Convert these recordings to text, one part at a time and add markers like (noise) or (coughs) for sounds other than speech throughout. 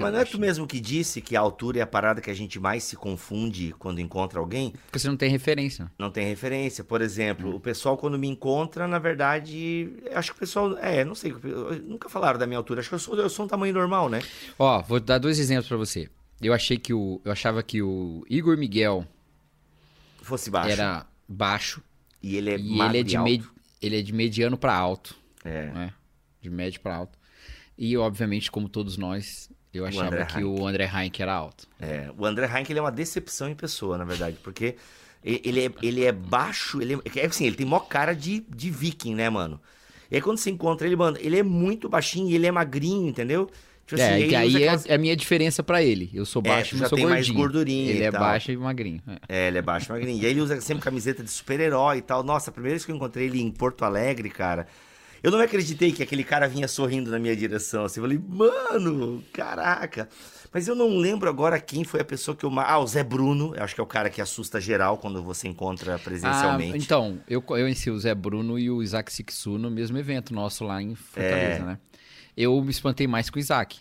mas não é tu mesmo que disse que a altura é a parada que a gente mais se confunde quando encontra alguém? Porque você não tem referência. Não tem referência. Por exemplo, hum. o pessoal quando me encontra, na verdade, acho que o pessoal, é, não sei, nunca falaram da minha altura. Acho que eu sou, eu sou um tamanho normal, né? Ó, vou dar dois exemplos para você. Eu achei que o, eu achava que o Igor Miguel fosse baixo. Era baixo. E ele é e ele é de me, ele é de mediano para alto. É. Né? De médio para alto. E, obviamente, como todos nós, eu achava que o André Heinck era alto. É, o André Heinck ele é uma decepção em pessoa, na verdade, porque ele é, ele é baixo, ele é, é assim, ele tem mó cara de, de viking, né, mano? E aí quando você encontra ele, mano, ele é muito baixinho e ele é magrinho, entendeu? Tipo é, assim, que aí aquelas... é a minha diferença para ele. Eu sou é, baixo, é, mas sou tem gordinho. mais gordurinha Ele é tal. baixo e magrinho. É. é. ele é baixo e magrinho. E aí ele usa sempre camiseta de super-herói e tal. Nossa, a primeira vez que eu encontrei ele em Porto Alegre, cara, eu não acreditei que aquele cara vinha sorrindo na minha direção. Assim, eu falei, mano, caraca. Mas eu não lembro agora quem foi a pessoa que eu. Ah, o Zé Bruno. Eu acho que é o cara que assusta geral quando você encontra presencialmente. Ah, então, eu, conheci o Zé Bruno e o Isaac Sixu no mesmo evento nosso lá em Fortaleza, é... né? Eu me espantei mais com o Isaac.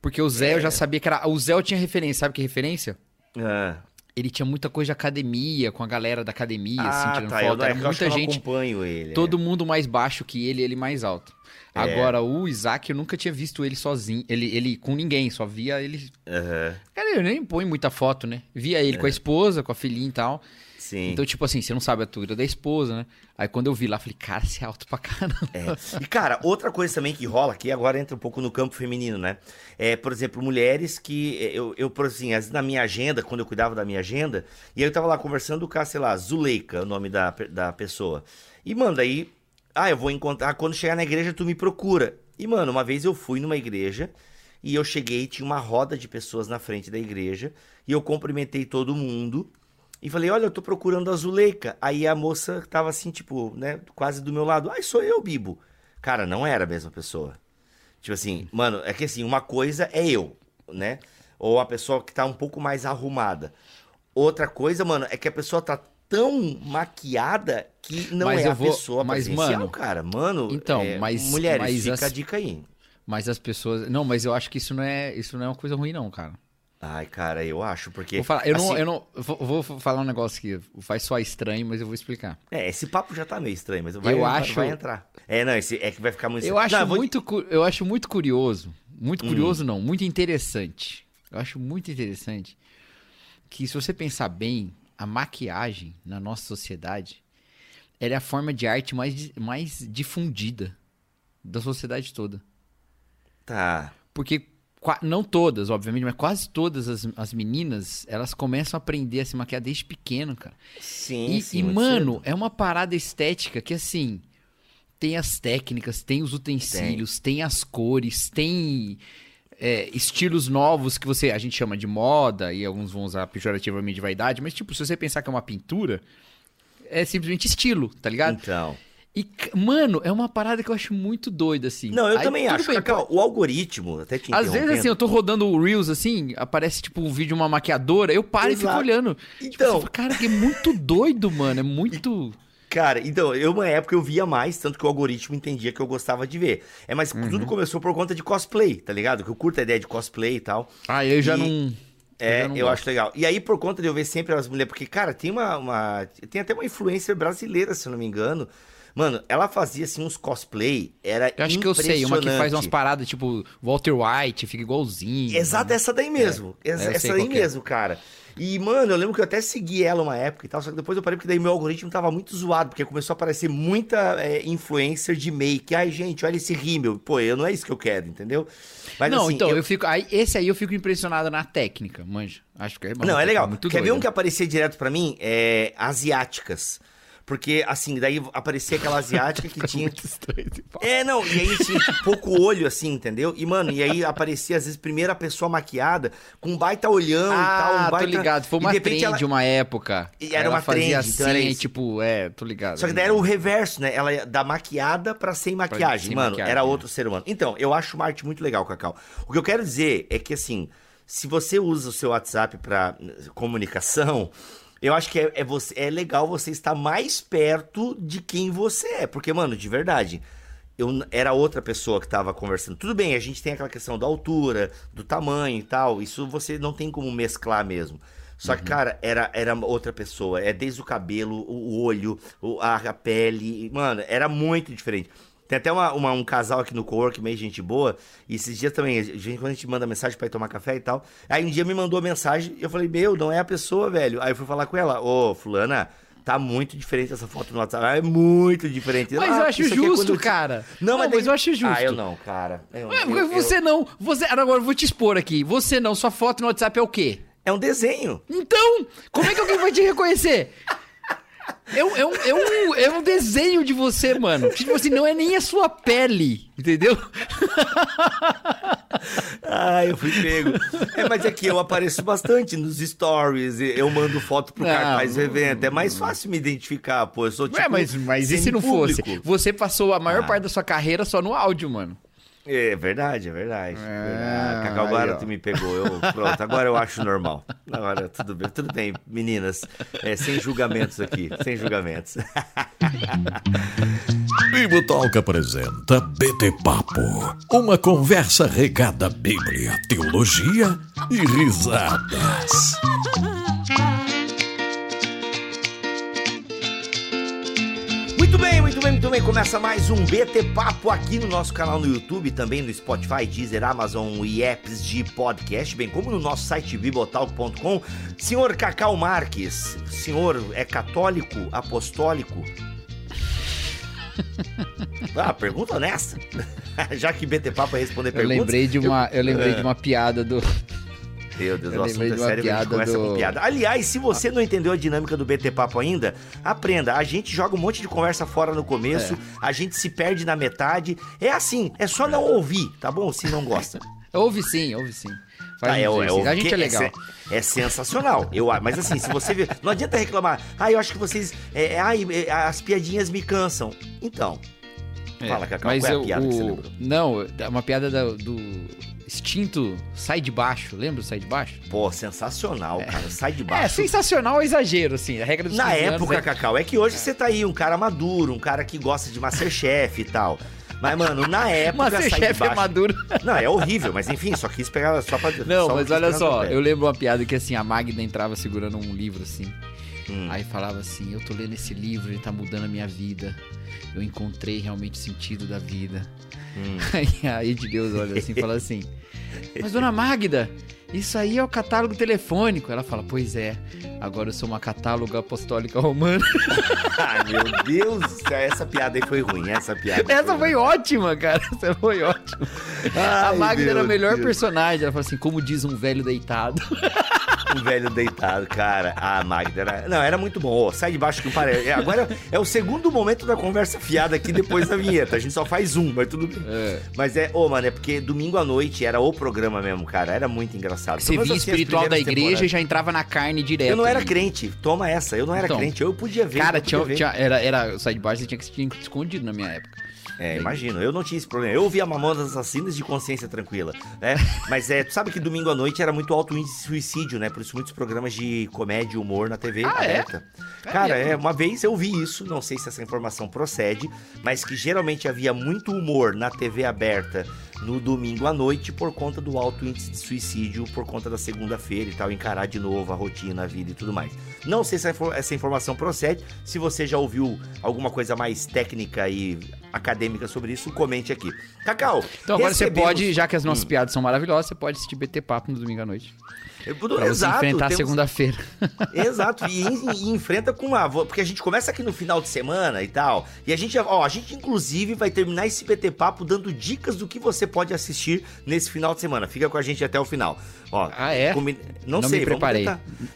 Porque o Zé é... eu já sabia que era. O Zé eu tinha referência, sabe que referência? É ele tinha muita coisa de academia, com a galera da academia, assim, ah, assim, tirando tá, foto. Era muita gente. Eu acompanho ele. Todo é. mundo mais baixo que ele, ele mais alto. É. Agora, o Isaac, eu nunca tinha visto ele sozinho, ele, ele com ninguém, só via ele. Uhum. Cara, eu nem põe muita foto, né? Via ele com a é. esposa, com a filhinha e tal. Sim. Então, tipo assim, você não sabe a altura da esposa, né? Aí quando eu vi lá, falei, cara, você é alto pra caramba. É. E, cara, outra coisa também que rola aqui, agora entra um pouco no campo feminino, né? É, por exemplo, mulheres que eu, eu por assim, às vezes na minha agenda, quando eu cuidava da minha agenda, e eu tava lá conversando com a, sei lá, Zuleika, o nome da, da pessoa. E, mano, daí, ah, eu vou encontrar, quando chegar na igreja, tu me procura. E, mano, uma vez eu fui numa igreja e eu cheguei, tinha uma roda de pessoas na frente da igreja, e eu cumprimentei todo mundo. E falei, olha, eu tô procurando a Zuleika. Aí a moça tava assim, tipo, né, quase do meu lado. Ai, sou eu, Bibo. Cara, não era a mesma pessoa. Tipo assim, mano, é que assim, uma coisa é eu, né? Ou a pessoa que tá um pouco mais arrumada. Outra coisa, mano, é que a pessoa tá tão maquiada que não mas é a vou... pessoa mas, mano, cara. Mano, então, é, mas mulheres, mas fica as... a dica aí. Mas as pessoas, não, mas eu acho que isso não é, isso não é uma coisa ruim não, cara. Ai, cara, eu acho, porque. Vou falar, eu, assim, não, eu não. Vou, vou, falar um negócio que vai soar estranho, mas eu vou explicar. É, esse papo já tá meio estranho, mas vai, eu acho, vai entrar. É, não, esse, é que vai ficar muito Eu acho, não, muito, vou... eu acho muito curioso. Muito hum. curioso, hum. não, muito interessante. Eu acho muito interessante que, se você pensar bem, a maquiagem na nossa sociedade ela é a forma de arte mais, mais difundida da sociedade toda. Tá. Porque não todas, obviamente, mas quase todas as, as meninas, elas começam a aprender a se maquiar desde pequeno, cara. Sim, e, sim. E, mano, cedo. é uma parada estética que, assim, tem as técnicas, tem os utensílios, tem, tem as cores, tem é, estilos novos que você, a gente chama de moda, e alguns vão usar pejorativamente de vaidade, mas, tipo, se você pensar que é uma pintura, é simplesmente estilo, tá ligado? Então. E, mano, é uma parada que eu acho muito doida, assim. Não, eu Aí, também acho. Bem, Cacau, o algoritmo, até te Às vezes, assim, eu tô rodando o Reels, assim, aparece, tipo, um vídeo de uma maquiadora, eu paro Exato. e fico olhando. Tipo, então... Tipo, cara, que é muito doido, mano, é muito... Cara, então, eu uma época eu via mais, tanto que o algoritmo entendia que eu gostava de ver. É, mas uhum. tudo começou por conta de cosplay, tá ligado? Que eu curto a ideia de cosplay e tal. Ah, eu já e... não... É, eu, eu acho legal. E aí, por conta de eu ver sempre as mulheres, porque, cara, tem uma, uma. Tem até uma influência brasileira, se eu não me engano, Mano, ela fazia assim uns cosplay, era Eu acho que eu sei, uma que faz umas paradas tipo Walter White, fica igualzinho. Exato, né? essa daí mesmo. É, essa, essa daí é. mesmo, cara. E, mano, eu lembro que eu até segui ela uma época e tal, só que depois eu parei porque daí meu algoritmo tava muito zoado, porque começou a aparecer muita é, influencer de make. Ai, gente, olha esse rímel. Pô, eu não é isso que eu quero, entendeu? Mas, não, assim, então, eu... eu... fico. Aí, esse aí eu fico impressionado na técnica, manja. Acho que é bom. Não, é legal. Muito Quer doido. ver um que aparecia direto para mim? É asiáticas. Porque, assim, daí aparecia aquela (laughs) asiática que tinha. É, não, e aí tinha tipo, pouco olho, assim, entendeu? E, mano, e aí aparecia, às vezes, primeiro a pessoa maquiada, com um baita olhão ah, e tal. Um baita... tô ligado. Foi uma trend ela... uma época. E era ela uma fazia trend, então assim, tipo, é, tô ligado. Só que daí era o reverso, né? Ela da maquiada pra sem maquiagem. Sem mano, maquiagem, era outro ser humano. Então, eu acho uma arte muito legal, Cacau. O que eu quero dizer é que, assim, se você usa o seu WhatsApp pra comunicação eu acho que é, é, você, é legal você estar mais perto de quem você é. Porque, mano, de verdade, eu era outra pessoa que tava conversando. Tudo bem, a gente tem aquela questão da altura, do tamanho e tal. Isso você não tem como mesclar mesmo. Só que, cara, era, era outra pessoa. É desde o cabelo, o olho, a pele. Mano, era muito diferente. Tem até uma, uma- um casal aqui no cowork, meio gente boa. E esses dias também, a gente, quando a gente manda mensagem pra ir tomar café e tal. Aí um dia me mandou mensagem e eu falei, meu, não é a pessoa, velho. Aí eu fui falar com ela, ô, fulana, tá muito diferente essa foto no WhatsApp. Ah, É muito diferente. Mas Ah, eu acho é justo, eu te- cara. Não, mas, daí- eu acho justo. Ah, eu não, cara. Eu- eu- eu- você não. Você, agora eu vou te expor aqui. Você não. Sua foto no WhatsApp é o quê? É um desenho. Então, como é que alguém vai te reconhecer? (laughs) É um, é, um, é, um, é um desenho de você, mano. Tipo assim, não é nem a sua pele, entendeu? Ah, eu fui pego. É, mas é que eu apareço bastante nos stories, eu mando foto pro Não, cartaz do evento. É mais fácil me identificar, pô. Eu sou tipo. Ué, mas, mas e se não fosse? Você passou a maior Ah. parte da sua carreira só no áudio, mano. É verdade, é verdade. É, verdade. Cacau, aí, agora ó. tu me pegou. Eu, pronto, agora eu acho normal. (laughs) Agora tudo bem, tudo bem, meninas. É, sem julgamentos aqui, sem julgamentos. (laughs) Bibo Talk apresenta BT Papo, uma conversa regada a Bíblia, teologia e risadas. Muito bem, muito bem, muito bem. Começa mais um BT Papo aqui no nosso canal no YouTube, também no Spotify, Deezer, Amazon e apps de podcast, bem como no nosso site bibotalk.com. Senhor Cacau Marques, o senhor é católico, apostólico? (laughs) Ah, pergunta honesta. (laughs) Já que BT Papo é responder Eu perguntas. lembrei de uma, eu lembrei (laughs) É. de uma piada do. Meu Deus, Eu o assunto é sério, a gente começa do- com piada. Aliás, se você não entendeu a dinâmica do BT Papo ainda, aprenda. A gente joga um monte de conversa fora no começo, a gente se perde na metade. É assim, é só não ouvir, tá bom? Se não gosta. (laughs) Ouve sim, ouve sim. Faz um é, o- é, o- a gente que- é legal. se- É, sensacional. Eu, a- mas assim, se você ver. Não adianta reclamar. Ah, eu acho que vocês. É, é, ai, é, as piadinhas me cansam. Então. Fala, Cacau, mas qual é a eu- piada que você o- lembrou? Não, é uma piada da- do extinto Sai de Baixo. Lembra o Sai de Baixo? Pô, sensacional, cara. Sai de É, baixo. sensacional é exagero, assim. A regra dos Na 15 anos época, é- Cacau, é que hoje você tá aí, um cara maduro, um cara que gosta de Masterchef e tal. Mas, mano, na (laughs) época. Masterchef é maduro. Não, é horrível, mas enfim, só quis pegar só pra. Não, só mas olha só, eu lembro uma piada que assim, a Magda entrava segurando um livro assim. Hum. Aí falava assim, eu tô lendo esse livro, ele tá mudando a minha vida. Eu encontrei realmente o sentido da vida. Hum. (laughs) Aí a de Deus olha assim e fala assim, mas dona Magda, isso aí é o catálogo telefônico. Ela fala, pois é, agora eu sou uma catáloga apostólica romana. (laughs) Ai, meu Deus essa piada aí foi ruim, essa piada. Essa foi ótima, cara. (laughs) Essa foi ótima. a Ai, Magda era a meu melhor Deus. personagem. Ela fala assim, como diz um velho deitado. (laughs) Um velho deitado, cara. Ah, Magda, era... não, era muito bom. Ô, sai de baixo que parece. Agora é o segundo momento da conversa fiada aqui depois da vinheta. A gente só faz um, mas tudo bem. É. Mas é, ô, mano, é porque domingo à noite era o programa mesmo, cara. Era muito engraçado. Você via espiritual da igreja e já entrava na carne direto. Eu não era crente. Toma essa. Eu não era Então, crente. Eu podia ver. Cara, tinha, ver. tinha- era, era, sai de baixo, você tinha que se escondido na minha época. É, imagino. Eu não tinha esse problema. Eu ouvia Mamonas Assassinas de consciência tranquila, né? (laughs) Mas é, tu sabe que domingo à noite era muito alto índice de suicídio, né? Por isso muitos programas de comédia e humor na TV Ah, é? aberta. Cara, mesmo? é, uma vez eu vi isso, não sei se essa informação procede, mas que geralmente havia muito humor na TV aberta no domingo à noite por conta do alto índice de suicídio, por conta da segunda-feira e tal, encarar de novo a rotina, a vida e tudo mais. Não sei se essa infor- essa informação procede, se você já ouviu alguma coisa mais técnica e acadêmica sobre isso, comente aqui. Cacau, Então agora você recebemos- pode, já que as nossas Hum. piadas são maravilhosas, você pode assistir BT Papo no domingo à noite. Eu- Pra você Exato, enfrentar a temos- segunda-feira. (laughs) Exato, e, e enfrenta com uma. Porque a gente começa aqui no final de semana e tal. E a gente, ó, a gente inclusive vai terminar esse PT Papo dando dicas do que você pode assistir nesse final de semana. Fica com a gente até o final. Ó, Ah, é? comi- Não, Não sei, me preparei.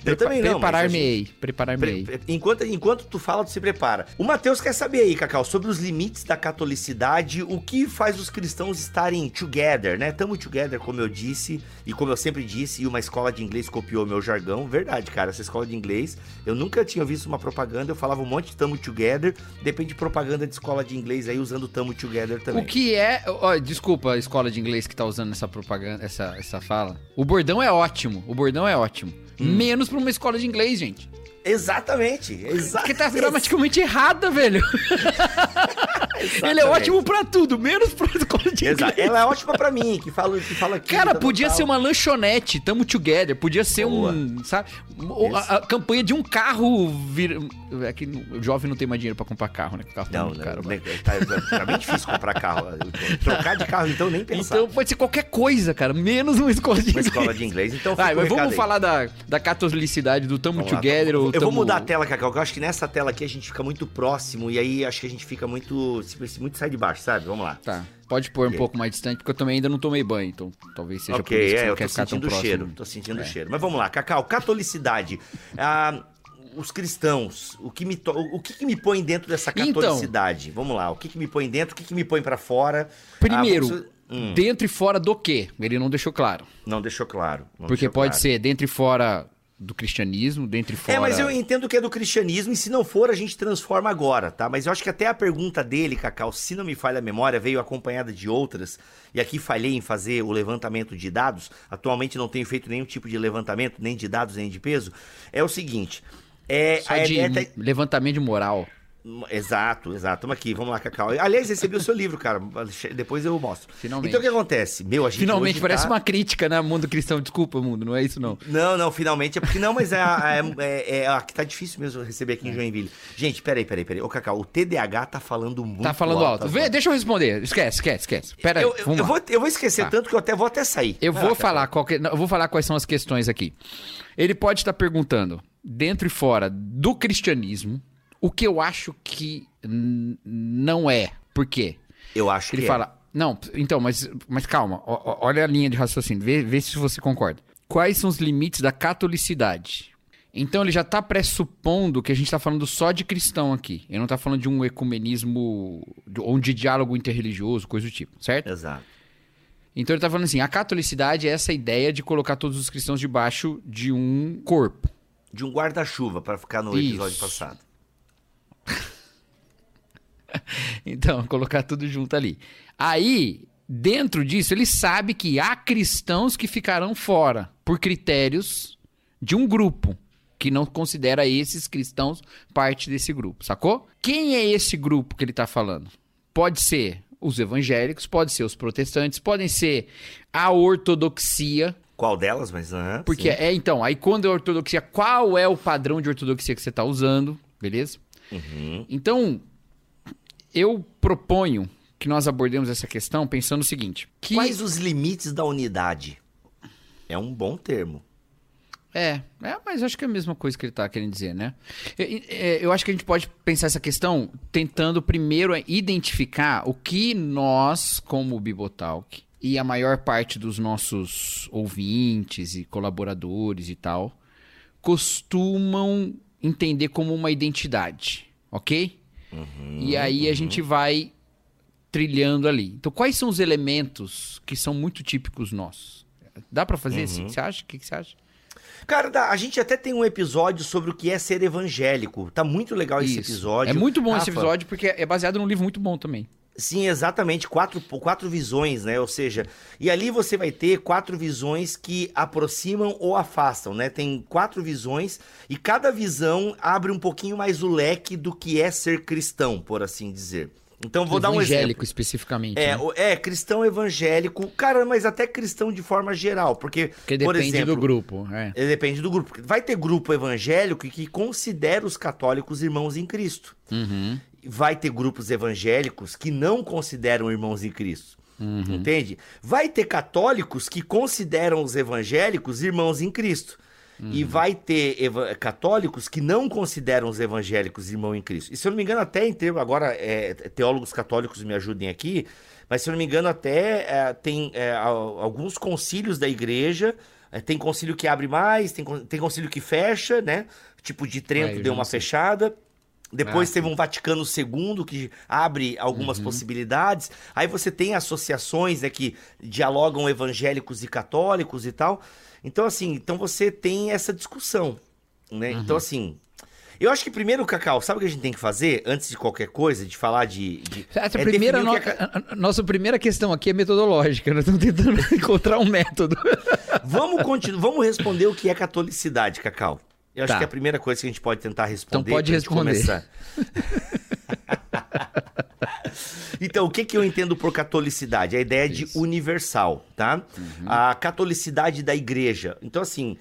Eu também não. Preparar-me-ei. Preparar-me-ei. Pre- Enquanto, enquanto tu fala, tu se prepara. O Matheus quer saber aí, Cacau, sobre os limites da catolicidade, o que faz os cristãos estarem together, né? Tamo together, como eu disse, e como eu sempre disse, e uma escola de inglês copiou meu jargão. Verdade, cara, essa escola de inglês, eu nunca tinha visto uma propaganda, eu falava um monte de tamo together, depende de propaganda de escola de inglês aí usando tamo together também. O que é. ó, desculpa escola de inglês que tá usando essa propaganda, essa, essa fala. O bordão é ótimo. O bordão é ótimo. Hum. Menos pra uma escola de inglês, gente. Exatamente, Porque exatamente. tá gramaticalmente errada, velho. (laughs) Ele é ótimo pra tudo, menos pra escola (laughs) de inglês. Exato. Ela é ótima pra mim, que fala, que fala aqui. Cara, podia ser uma lanchonete, tamo together, podia ser Boa. um, sabe, a, a campanha de um carro vir... é que o jovem não tem mais dinheiro pra comprar carro, né? O carro tá Não, muito não, né, tá, tá bem difícil comprar carro. Trocar de carro, então, nem pensar. Então pode ser qualquer coisa, cara, menos uma escola de uma inglês. escola de inglês. Então, o mas vamos aí. falar da, da catolicidade do Tamo Vamos lá. Together ou Eu vou tamo- mudar a tela, Cacau, que eu acho que nessa tela aqui a gente fica muito próximo e aí acho que a gente fica muito. Muito sai de baixo, sabe? Vamos lá. Tá, pode pôr um pouco mais distante, porque eu também ainda não tomei banho, então talvez seja por ok, isso que é, eu quer tô ficar sentindo o cheiro. Tô sentindo o É. cheiro. Mas vamos lá, Cacau, catolicidade. Ah, os cristãos, o que me, o que, que me põe dentro dessa Então. catolicidade? Vamos lá, o que, que me põe dentro, o que, que me põe pra fora? Primeiro, Ah, vamos- hum, dentro e fora do quê? Ele não deixou claro. não deixou claro. não porque deixou pode claro. ser dentro e fora do cristianismo, dentro e fora... É, mas eu entendo que é do cristianismo e se não for, a gente transforma agora, tá? Mas eu acho que até a pergunta dele, Cacau, se não me falha a memória, veio acompanhada de outras, e aqui falhei em fazer o levantamento de dados, atualmente não tenho feito nenhum tipo de levantamento, nem de dados, nem de peso, é o seguinte, é... Só a de levantamento de moral. Exato, exato. Tamo aqui, vamos lá, Cacau. Aliás, recebi o seu livro, cara. Depois eu mostro. Finalmente. Então o que acontece? Meu, a gente Finalmente, parece tá- uma crítica, né? Mundo cristão. Desculpa, mundo, não é isso não. Não, não, finalmente é porque não, mas é, é, é, é a que tá difícil mesmo receber É. aqui em Joinville. Gente, peraí, peraí, peraí. Ô, Cacau, o TDAH tá falando muito Tá falando alto. Vê, agora. deixa eu responder. Esquece, esquece, esquece. Pera aí, eu, eu, eu vou, eu vou esquecer Tá. tanto que eu até vou até sair. Eu Vai vou lá, falar qual que- não, eu vou falar quais são as questões aqui. Ele pode estar perguntando, dentro e fora do cristianismo, o que eu acho que não é. Por quê? Eu acho que Ele é. fala, não, então, mas, mas calma, ó- olha a linha de raciocínio, vê, vê se você concorda. Quais são os limites da catolicidade? Então ele já está pressupondo que a gente está falando só de cristão aqui. Ele não está falando de um ecumenismo ou de diálogo interreligioso, coisa do tipo, certo? Exato. Então ele tá falando assim, a catolicidade é essa ideia de colocar todos os cristãos debaixo de um corpo. De um guarda-chuva pra ficar no episódio Isso. passado. (laughs) Então, colocar tudo junto ali. Aí, dentro disso, ele sabe que há cristãos que ficarão fora por critérios de um grupo que não considera esses cristãos parte desse grupo, sacou? Quem é esse grupo que ele tá falando? Pode ser os evangélicos, pode ser os protestantes, podem ser a ortodoxia, Qual delas? Mas aham, Porque sim. é, então, aí quando é ortodoxia, qual é o padrão de ortodoxia que você está usando, beleza? Uhum. Então, eu proponho que nós abordemos essa questão pensando o seguinte: que Quais os limites da unidade? É um bom termo. é, é, mas acho que é a mesma coisa que ele está querendo dizer, né? Eu, é, eu acho que a gente pode pensar essa questão tentando primeiro identificar o que nós, como Bibotalk, e a maior parte dos nossos ouvintes e colaboradores e tal, costumam entender como uma identidade, ok? e aí a gente vai trilhando ali. Então, quais são os elementos que são muito típicos nossos? Dá pra fazer assim? Você acha? O que, que você acha? Cara, a gente até tem um episódio sobre o que é ser evangélico. Tá muito legal esse Isso. episódio. É muito bom esse Rafa, episódio porque é baseado num livro muito bom também. Sim, exatamente. Quatro, quatro visões, né? Ou seja, e ali você vai ter quatro visões que aproximam ou afastam, né? Tem quatro visões e cada visão abre um pouquinho mais o leque do que é ser cristão, por assim dizer. Então, vou dar um exemplo. Evangélico especificamente. É, né? é, cristão evangélico, cara, mas até cristão de forma geral, porque, Porque por depende exemplo, do grupo. É, Depende do grupo. Vai ter grupo evangélico que considera os católicos irmãos em Cristo. Uhum. Vai ter grupos evangélicos que não consideram irmãos em Cristo. Uhum. Entende? Vai ter católicos que consideram os evangélicos irmãos em Cristo. Uhum. E vai ter católicos que não consideram os evangélicos irmão em Cristo. E se eu não me engano, até em termos. Agora, é, teólogos católicos me ajudem aqui. Mas se eu não me engano, até é, tem é, al- alguns concílios da igreja. é, tem concílio que abre mais, tem, tem concílio que fecha, né? Tipo de Trento eu deu uma sei. fechada. Depois Ah, teve um Vaticano II que abre algumas Uhum. possibilidades. Aí você tem associações né, que dialogam evangélicos e católicos e tal. Então, assim, então você tem essa discussão. Né? Uhum. Então, assim. Eu acho que primeiro, Cacau, sabe o que a gente tem que fazer antes de qualquer coisa, de falar de. de Essa é primeira no- o que é ca- a- nossa primeira questão aqui é metodológica. Nós estamos tentando (laughs) encontrar um método. Vamos, continu... Vamos responder o que é catolicidade, Cacau. Eu acho Tá. que é a primeira coisa que a gente pode tentar responder. Então pode responder. começar. (laughs) Então, o que, que eu entendo por catolicidade? A ideia de Isso. universal, tá? A catolicidade da igreja. Então, assim,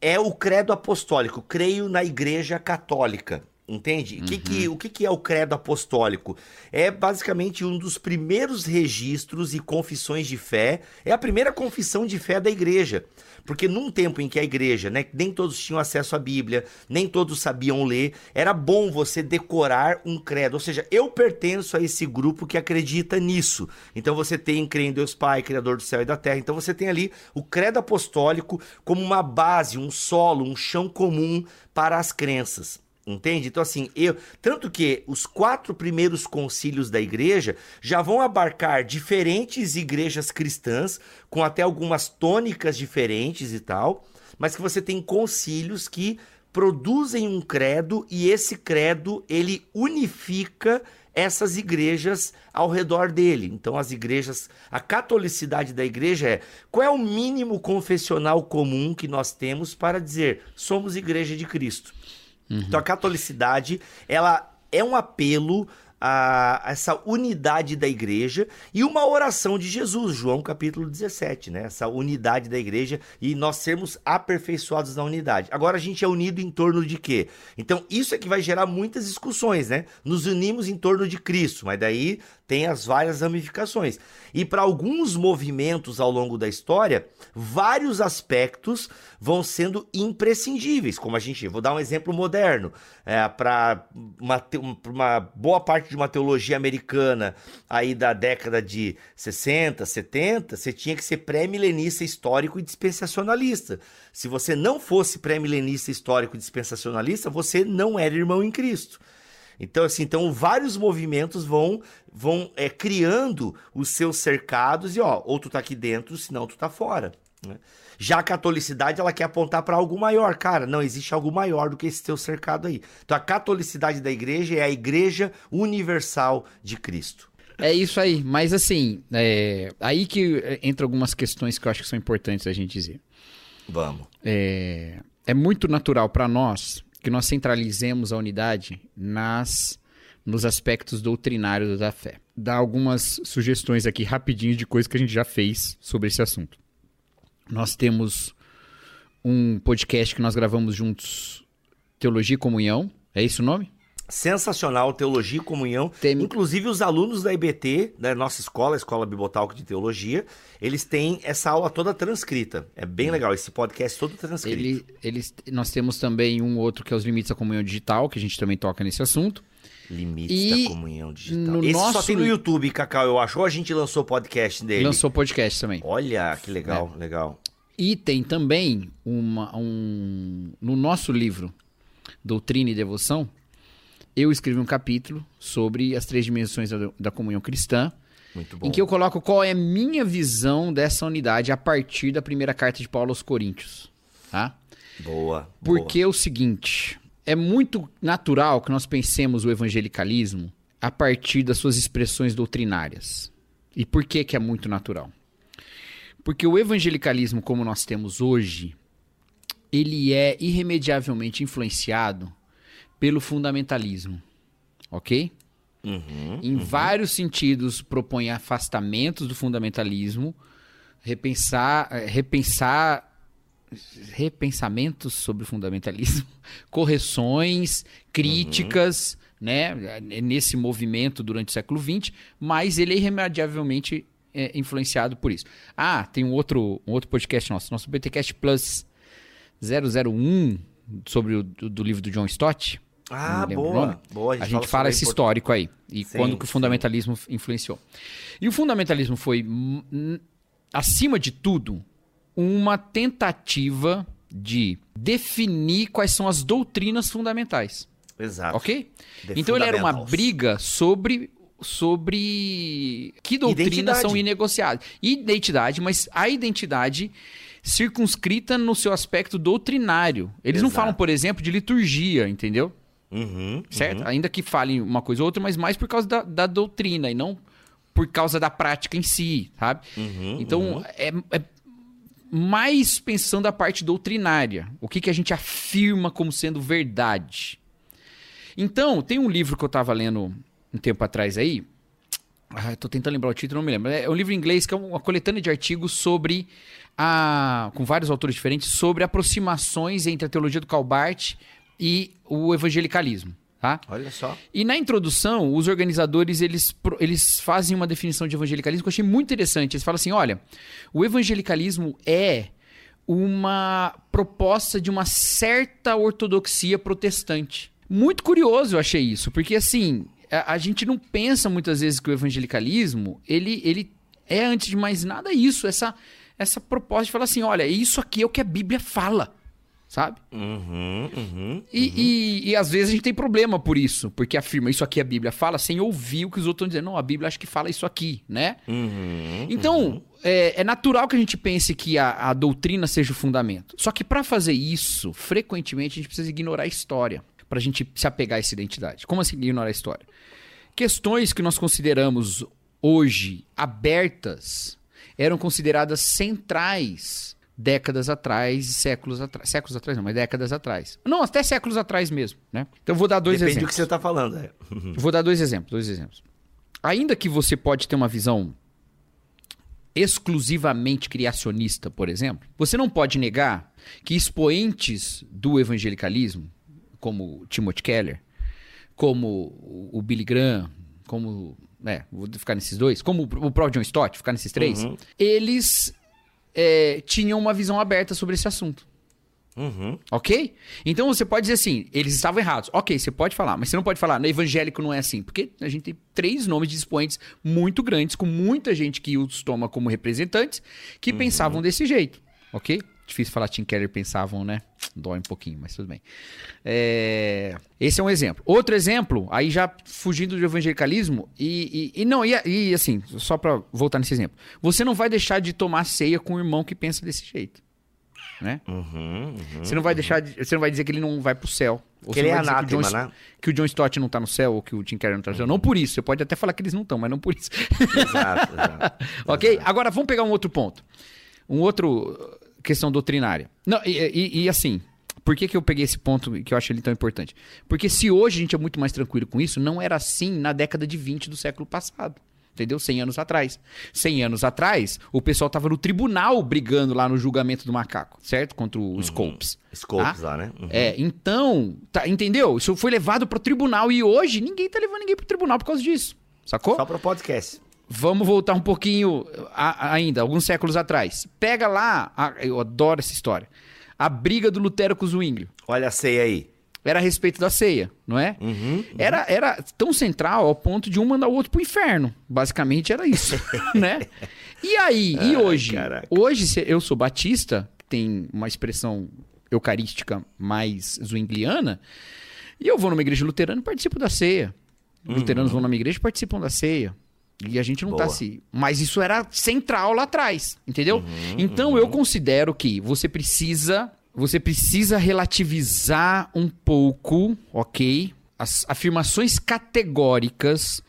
é o credo apostólico. Creio na igreja católica. Entende? O que que, o que, que é o credo apostólico? É basicamente um dos primeiros registros e confissões de fé. É a primeira confissão de fé da igreja. Porque num tempo em que a igreja, né, nem todos tinham acesso à Bíblia, nem todos sabiam ler, era bom você decorar um credo. Ou seja, eu pertenço a esse grupo que acredita nisso. Então você tem crê em Deus Pai, Criador do céu e da terra. Então você tem ali o credo apostólico como uma base, um solo, um chão comum para as crenças. Entende? Então, assim, eu. Tanto que os quatro primeiros concílios da igreja já vão abarcar diferentes igrejas cristãs, com até algumas tônicas diferentes e tal, mas que você tem concílios que produzem um credo e esse credo ele unifica essas igrejas ao redor dele. Então, as igrejas, a catolicidade da igreja é qual é o mínimo confessional comum que nós temos para dizer somos igreja de Cristo. Então a catolicidade, ela é um apelo a essa unidade da igreja e uma oração de Jesus, João capítulo 17, né? Essa unidade da igreja e nós sermos aperfeiçoados na unidade. Agora a gente é unido em torno de quê? Então isso é que vai gerar muitas discussões, né? Nos unimos em torno de Cristo, mas daí tem as várias ramificações. E para alguns movimentos ao longo da história, vários aspectos vão sendo imprescindíveis, como a gente, vou dar um exemplo moderno, é, para uma, um- uma boa parte de uma teologia americana aí da década de 60, 70, você tinha que ser pré-milenista histórico e dispensacionalista. Se você não fosse pré-milenista histórico e dispensacionalista, você não era irmão em Cristo. Então, assim, então vários movimentos vão vão é, criando os seus cercados e, ó, ou tu tá aqui dentro, senão tu tá fora. né? Já a catolicidade, ela quer apontar para algo maior. Cara, não existe algo maior do que esse teu cercado aí. Então, a catolicidade da igreja é a igreja universal de Cristo. É isso aí, mas assim, é, aí que entra algumas questões que eu acho que são importantes a gente dizer. Vamos. É, é muito natural para nós que nós centralizemos a unidade nas nos aspectos doutrinários da fé. Dar algumas sugestões aqui rapidinho de coisas que a gente já fez sobre esse assunto. Nós temos um podcast que nós gravamos juntos, Teologia e Comunhão. É esse o nome? Sensacional, Teologia e Comunhão. Tem- Inclusive, os alunos da IBT, da nossa escola, a Escola Bibotalco de Teologia, eles têm essa aula toda transcrita. É bem legal, esse podcast todo transcrito. Ele, eles, nós temos também um outro que é os Limites da Comunhão Digital, que a gente também toca nesse assunto. Limites E da comunhão digital. no Esse só nosso tem no YouTube, Cacau, eu acho. Ou a gente lançou o podcast dele. Lançou podcast também. Olha, que legal, É. legal. E tem também uma, um. No nosso livro, Doutrina e Devoção, eu escrevi um capítulo sobre as três dimensões da, da comunhão cristã, em que eu coloco qual é a minha visão dessa unidade a partir da primeira carta de Paulo aos Coríntios. Tá? Boa. Porque é o seguinte, é muito natural que nós pensemos o evangelicalismo a partir das suas expressões doutrinárias. E por que que é muito natural? Porque o evangelicalismo como nós temos hoje, ele é irremediavelmente influenciado pelo fundamentalismo. OK? Uhum. em vários sentidos propõe afastamentos do fundamentalismo, repensar, eh, repensar repensamentos sobre o fundamentalismo, (laughs) correções, críticas, né, nesse movimento durante o século XX, mas ele é irremediavelmente é, influenciado por isso. Ah, tem um outro, um outro podcast nosso, nosso BTcast Plus 001 sobre o do livro do John Stott. Ah, não o boa. nome. boa. A gente fala esse histórico aí. E Sim, quando que o sim. fundamentalismo influenciou. E o fundamentalismo foi, acima de tudo, uma tentativa de definir quais são as doutrinas fundamentais. Exato. Ok? The então ele era uma briga sobre sobre que doutrinas Identidade. são inegociáveis. Identidade, mas a identidade circunscrita no seu aspecto doutrinário. Eles não Exato. falam, por exemplo, de liturgia, entendeu? Uhum, certo? uhum. Ainda que falem uma coisa ou outra, mas mais por causa da, da doutrina e não por causa da prática em si, sabe? Uhum, então, uhum. é, é mais pensando a parte doutrinária. O que, que a gente afirma como sendo verdade. Então, tem um livro que eu estava lendo um tempo atrás aí, Ah, tô tentando lembrar o título, não me lembro. É um livro em inglês que é uma coletânea de artigos sobre a. com vários autores diferentes, sobre aproximações entre a teologia do Calbart e o evangelicalismo. Tá? Olha só. E na introdução, os organizadores eles, eles fazem uma definição de evangelicalismo que eu achei muito interessante. Eles falam assim: olha, o evangelicalismo é uma proposta de uma certa ortodoxia protestante. Muito curioso eu achei isso, porque assim, a, a gente não pensa muitas vezes que o evangelicalismo, ele, ele é, antes de mais nada, isso, essa, essa proposta de falar assim: olha, isso aqui é o que a Bíblia fala, sabe? Uhum, uhum. E, e- e às vezes a gente tem problema por isso, porque afirma isso aqui a Bíblia fala sem ouvir o que os outros estão dizendo. Não, a Bíblia acho que fala isso aqui, né? Uhum. Então, é, é natural que a gente pense que a, a doutrina seja o fundamento. Só que para fazer isso, frequentemente a gente precisa ignorar a história, pra gente se apegar a essa identidade. Como assim ignorar a história? Questões que nós consideramos hoje abertas eram consideradas centrais décadas atrás séculos atrás. Séculos atrás não, mas décadas atrás. Não, até séculos atrás mesmo, né? Então eu vou dar dois Depende do exemplos. que você tá falando. é. (laughs) Vou dar dois exemplos, dois exemplos. Ainda que você pode ter uma visão exclusivamente criacionista, por exemplo, você não pode negar que expoentes do evangelicalismo, como Timothy Keller, como o- Billy Graham, como, né, vou ficar nesses dois, como o próprio John Stott, ficar nesses três, Uhum. eles é, tinham uma visão aberta sobre esse assunto. Uhum. Ok? Então você pode dizer assim, eles estavam errados. Ok, você pode falar, mas você não pode falar, no evangélico não é assim. Porque a gente tem três nomes de expoentes muito grandes, com muita gente que os toma como representantes, que pensavam desse jeito. Ok? Difícil falar Tim Keller pensavam, né? Dói um pouquinho, mas tudo bem. É, Esse é um exemplo. Outro exemplo, aí já fugindo do evangelicalismo, e, e- e não, e, e assim, só pra voltar nesse exemplo. Você não vai deixar de tomar ceia com um irmão que pensa desse jeito. Né? Uhum, uhum. Você não vai deixar, de- você não vai dizer que ele não vai pro céu. Ou Que ele é dizer que o anátema, John, né? que o John Stott não tá no céu ou que o Tim Keller não tá no céu. Não por isso. Você pode até falar que eles não estão, mas não por isso. Exato, exato. (laughs) ok? Agora vamos pegar um outro ponto. Um outro questão doutrinária. Não, e, e- e assim, por que, que eu peguei esse ponto que eu acho ele tão importante? Porque se hoje a gente é muito mais tranquilo com isso, não era assim na década de 20 do século passado. Entendeu? 100 anos atrás. 100 anos atrás, o pessoal tava no tribunal brigando lá no julgamento do macaco, certo? Contra o Scopes. Scopes Tá? lá, né? Uhum. É, então, tá, entendeu? Isso foi levado pro tribunal e hoje ninguém tá levando ninguém pro tribunal por causa disso. Sacou? Só pro podcast. Vamos voltar um pouquinho a- ainda, alguns séculos atrás. Pega lá, a- eu adoro essa história. A briga do Lutero com o Zwinglio. Olha a ceia aí. Era a respeito da ceia, não é? Uhum. Era, era tão central ao ponto de um mandar o outro pro inferno. Basicamente era isso, (laughs) né? E aí, e hoje? caraca. Hoje, eu sou batista, tem uma expressão eucarística mais zwingliana, e eu vou numa igreja luterana e participo da ceia. Luteranos vão numa igreja e participam da ceia. E a gente não tá Boa. assim. Mas isso era central lá atrás, entendeu? então eu considero que você precisa. Você precisa relativizar um pouco, ok? As afirmações categóricas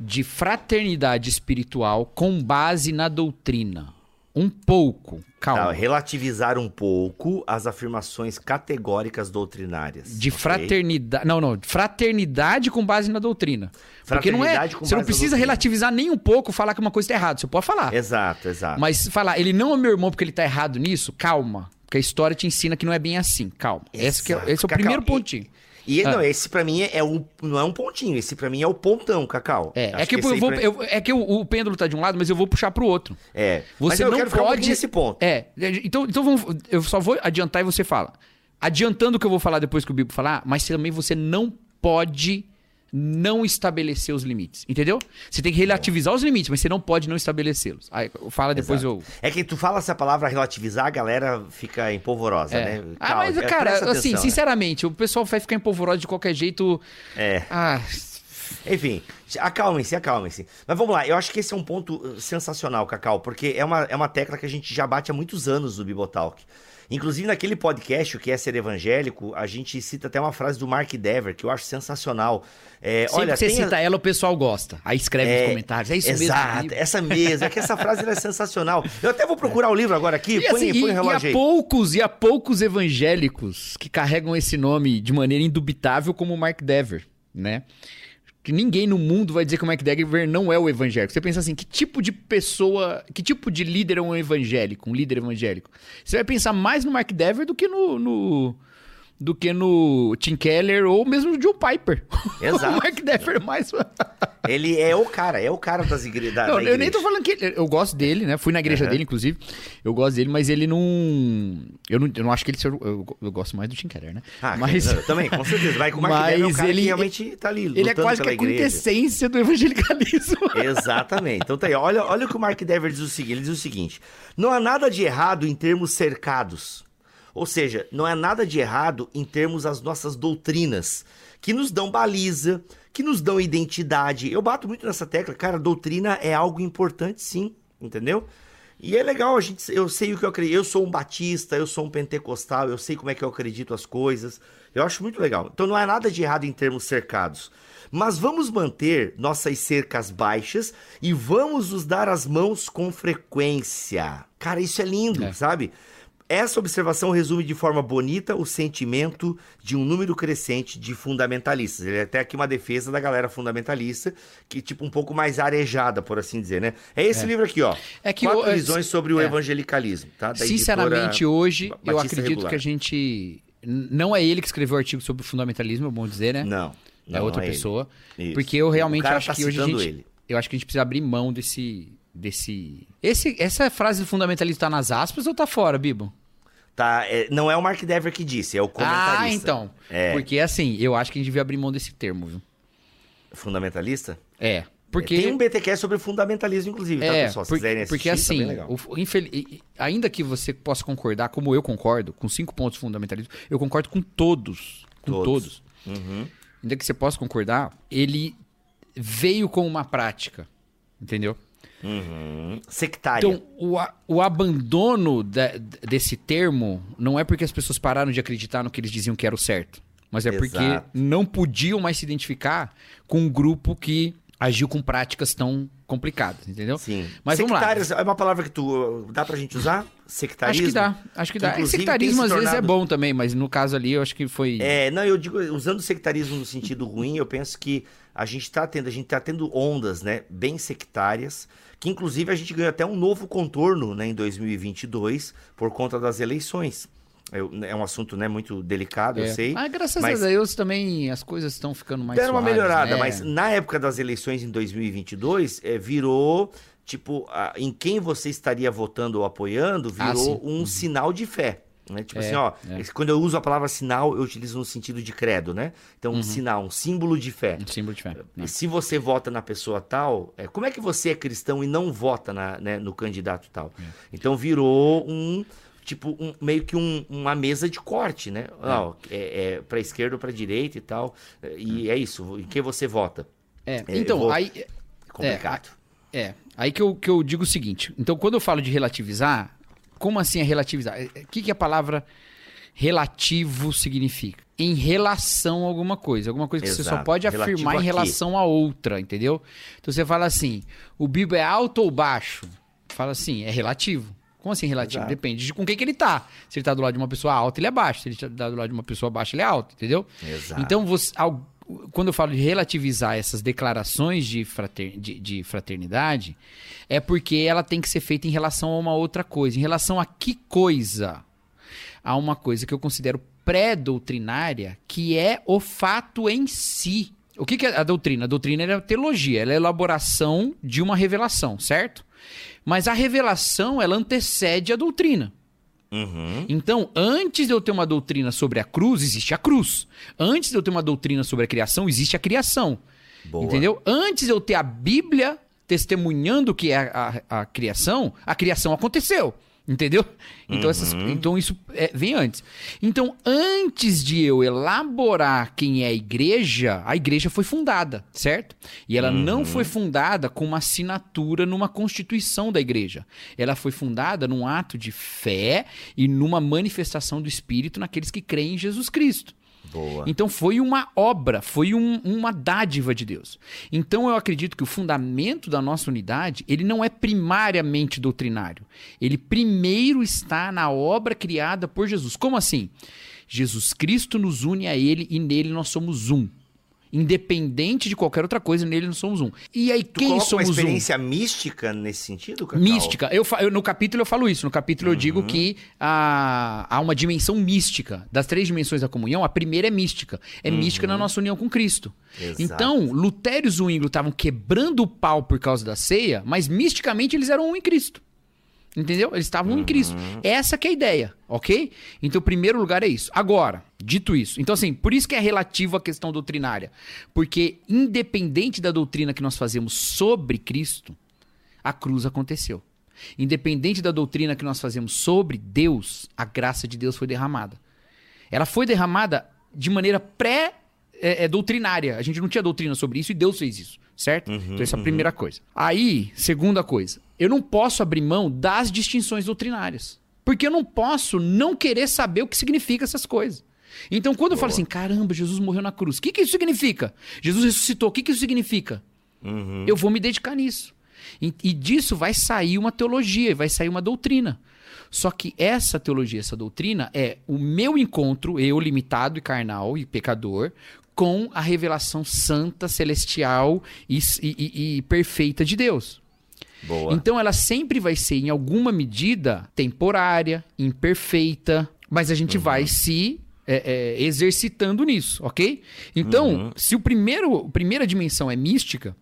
de fraternidade espiritual com base na doutrina. Um pouco. Calma. Tá, relativizar um pouco as afirmações categóricas doutrinárias. De ok? fraternidade. Não, não. Fraternidade com base na doutrina. Porque não é. Você não precisa relativizar nem um pouco falar que uma coisa está errada. Você pode falar. Exato, exato. Mas falar, ele não é meu irmão porque ele tá errado nisso, calma. Porque a história te ensina que não é bem assim. Calma. Esse, é, esse é o primeiro pontinho. E Ah. não, esse pra mim é o, não é um pontinho, esse pra mim é o pontão, Cacau. É, Acho é que, esse eu vou, pra- eu- é que o, o pêndulo tá de um lado, mas eu vou puxar pro outro. É, Você não ficar um pode. nesse ponto. É, então, então vamos, eu só vou adiantar e você fala. Adiantando o que eu vou falar depois que o Bibo falar, mas também você não pode não estabelecer os limites, entendeu? Você tem que relativizar os limites, mas você não pode não estabelecê-los. Aí, fala depois Exato. eu. É que tu fala essa palavra relativizar, a galera fica empolvorosa, É. né? Ah, Calma, mas, cara, assim, atenção, né? sinceramente, o pessoal vai ficar empolvoroso de qualquer jeito. É. Ah, Enfim, acalmem-se, acalmem-se. Mas vamos lá, eu acho que esse é um ponto uh, sensacional, Cacau, porque é uma, é uma tecla que a gente já bate há muitos anos no Bibotalk. Inclusive, naquele podcast, o que é ser evangélico, a gente cita até uma frase do Mark Dever, que eu acho sensacional. É, sempre olha, que você tem a- cita ela, o pessoal gosta. Aí escreve É, nos comentários. É isso Exato, mesmo. essa mesmo. É que essa frase é sensacional. Eu até vou procurar o livro agora aqui. E, põe, assim, põe e- o e há poucos e há poucos evangélicos que carregam esse nome de maneira indubitável como o Mark Dever, né? Que ninguém no mundo vai dizer que o McDagger não é o evangélico. Você pensa assim, que tipo de pessoa, que tipo de líder é um evangélico, um líder evangélico? Você vai pensar mais no Mark Dever do que no, no do que no Tim Keller ou mesmo no Joe Piper. (laughs) Exato. o Mark Dever é mais (laughs) Ele é o cara, é o cara das igre... da, não, da eu nem tô falando que ele, eu gosto dele, né? Fui na igreja Uhum. dele, inclusive. Eu gosto dele, mas ele não. Eu não, eu não acho que ele seja. Eu, eu gosto mais do Tim Keller, né? Ah, mas eu também, com certeza. Vai com o Mark Dever, é (laughs) cara ele- que realmente tá ali ele é quase que a igreja. quintessência do evangelicalismo. Exatamente. Então tá aí, olha, olha o que o Mark Dever diz o seguinte, ele diz o seguinte: não há nada de errado em termos cercados. Ou seja, não há nada de errado em termos as nossas doutrinas, que nos dão baliza, que nos dão identidade. Eu bato muito nessa tecla, cara, doutrina é algo importante sim, entendeu? E é legal, a gente, eu sei o que eu acredito. Eu sou um batista, eu sou um pentecostal, eu sei como é que eu acredito as coisas. Eu acho muito legal. Então não há nada de errado em termos cercados. Mas vamos manter nossas cercas baixas e vamos nos dar as mãos com frequência. Cara, isso é lindo, É. sabe? Essa observação resume de forma bonita o sentimento de um número crescente de fundamentalistas. Ele é até aqui uma defesa da galera fundamentalista, que tipo um pouco mais arejada, por assim dizer, né? É esse livro aqui, ó. É que Quatro o- é, visões sobre o é. evangelicalismo, tá? Da Sinceramente, hoje, eu Batista acredito Regular. que a gente. Não é ele que escreveu o artigo sobre o fundamentalismo, é bom dizer, né? Não. é não, outra não ele. pessoa. Porque eu realmente acho tá que hoje a gente. ele. Eu acho que a gente precisa abrir mão desse. desse. Esse, essa frase do fundamentalismo tá nas aspas ou tá fora, Bibo? Tá, é, não é o Mark Dever que disse, é o comentarista. Ah, então. É. Porque assim, eu acho que a gente devia abrir mão desse termo, viu? Fundamentalista? É. Porque. Tem um BTQ sobre fundamentalismo, inclusive, tá, É, pessoal? Se por- quiserem assistir, porque tá assim, legal. o- infel- ainda que você possa concordar, como eu concordo, com cinco pontos fundamentalismo, eu concordo com todos. Com Todos. todos. Uhum. Ainda que você possa concordar, ele veio com uma prática. Entendeu? Uhum. Sectária. Então, o, o abandono da- desse termo não é porque as pessoas pararam de acreditar no que eles diziam que era o certo. Mas é porque Exato. não podiam mais se identificar com um grupo que agiu com práticas tão complicadas, entendeu? Sim. Mas vamos lá. Sectárias é uma palavra que tu dá pra gente usar? Sectarismo? Acho que dá, acho que dá. É, Inclusive, sectarismo às vezes é bom também, mas no caso ali eu acho que foi. É, não, eu digo, usando sectarismo no sentido ruim, eu penso que a gente tá tendo, a gente tá tendo ondas, né, bem sectárias, que inclusive a gente ganhou até um novo contorno, né, em 2022, por conta das eleições. Eu- é um assunto, né, muito delicado, eu É. sei. Mas graças mas- a Deus também as coisas estão ficando mais Deram uma suaves, melhorada, né? mas na época das eleições em 2022, é, virou, tipo, a- em quem você estaria votando ou apoiando, Ah, virou sim. um sinal de fé. Né? Tipo É, assim, ó, é. quando eu uso a palavra sinal, eu utilizo no sentido de credo, né? Então, Uhum. um sinal, um símbolo de fé. Um símbolo de fé. né? E se você vota na pessoa tal, é, como é que você é cristão e não vota na- né, no candidato tal? É. Então virou um tipo um- meio que um- uma mesa de corte, né? Ó, é, é para esquerda ou para direita e tal. E é isso. Em quem você vota? É, É, então, vou- aí. Complicado. É, aí que eu, que eu digo o seguinte. Então, quando eu falo de relativizar, como assim é relativizar? É, O que, que a palavra relativo significa? Em relação a alguma coisa. Alguma coisa que você só Exato. pode Relativo afirmar em relação a outra, entendeu? Então você fala assim: o Bibo é alto ou baixo? Fala assim, é relativo. Como assim relativo? Exato. Depende de com quem que ele tá. Se ele tá do lado de uma pessoa alta, ele é baixo. Se ele tá do lado de uma pessoa baixa, ele é alto, entendeu? Exato. Então, você, ao- quando eu falo de relativizar essas declarações de, frater- de- de fraternidade, é porque ela tem que ser feita em relação a uma outra coisa. Em relação a que coisa? A uma coisa que eu considero pré-doutrinária, que é o fato em si. O que, que é a doutrina? A doutrina é a teologia, ela é a elaboração de uma revelação, certo? Mas a revelação, ela antecede a doutrina. Uhum. Então, antes de eu ter uma doutrina sobre a cruz, existe a cruz. Antes de eu ter uma doutrina sobre a criação, existe a criação. Boa. Entendeu? Antes de eu ter a Bíblia testemunhando que é a, a- a criação, a criação aconteceu. Entendeu? Então, essas- Uhum. então isso é, vem antes. Então, antes de eu elaborar quem é a igreja, a igreja foi fundada, certo? E ela Uhum. não foi fundada com uma assinatura numa constituição da igreja. Ela foi fundada num ato de fé e numa manifestação do Espírito naqueles que creem em Jesus Cristo. Boa. Então foi uma obra, foi um- uma dádiva de Deus. Então eu acredito que o fundamento da nossa unidade, ele não é primariamente doutrinário. Ele primeiro está na obra criada por Jesus. Como assim? Jesus Cristo nos une a ele e nele nós somos um. Independente de qualquer outra coisa, nele nós somos um. E aí, Tu quem somos uma um? experiência mística nesse sentido, Cacau? Mística. Eu, eu- no capítulo eu falo isso. No capítulo eu Uhum. digo que há, há uma dimensão mística. Das três dimensões da comunhão, a primeira é mística. É mística na nossa união com Cristo. Uhum. Exato. Então, Lutero e Zwingli estavam quebrando o pau por causa da ceia, mas misticamente eles eram um em Cristo. Entendeu? Eles estavam em Cristo. Essa que é a ideia, ok? Então, o primeiro lugar é isso. Agora, dito isso, então assim, por isso que é relativo à questão doutrinária. Porque, independente da doutrina que nós fazemos sobre Cristo, a cruz aconteceu. Independente da doutrina que nós fazemos sobre Deus, a graça de Deus foi derramada. Ela foi derramada de maneira pré é, é. A gente não tinha doutrina sobre isso e Deus fez isso, certo? então essa é a primeira coisa. Aí, segunda coisa, eu não posso abrir mão das distinções doutrinárias. Porque eu não posso não querer saber o que significa essas coisas. Então, quando eu falo assim, caramba, Jesus morreu na cruz, o que, que isso significa? Jesus ressuscitou, o que, que isso significa? Eu vou me dedicar nisso. E, e disso vai sair uma teologia, vai sair uma doutrina. Só que essa teologia, essa doutrina é o meu encontro, eu limitado e carnal e pecador, com a revelação santa, celestial e, e- e- perfeita de Deus. Boa. Então ela sempre vai ser, em alguma medida, temporária, imperfeita, mas a gente vai se é, é, exercitando nisso, ok? Então, se o primeiro, a primeira dimensão é mística,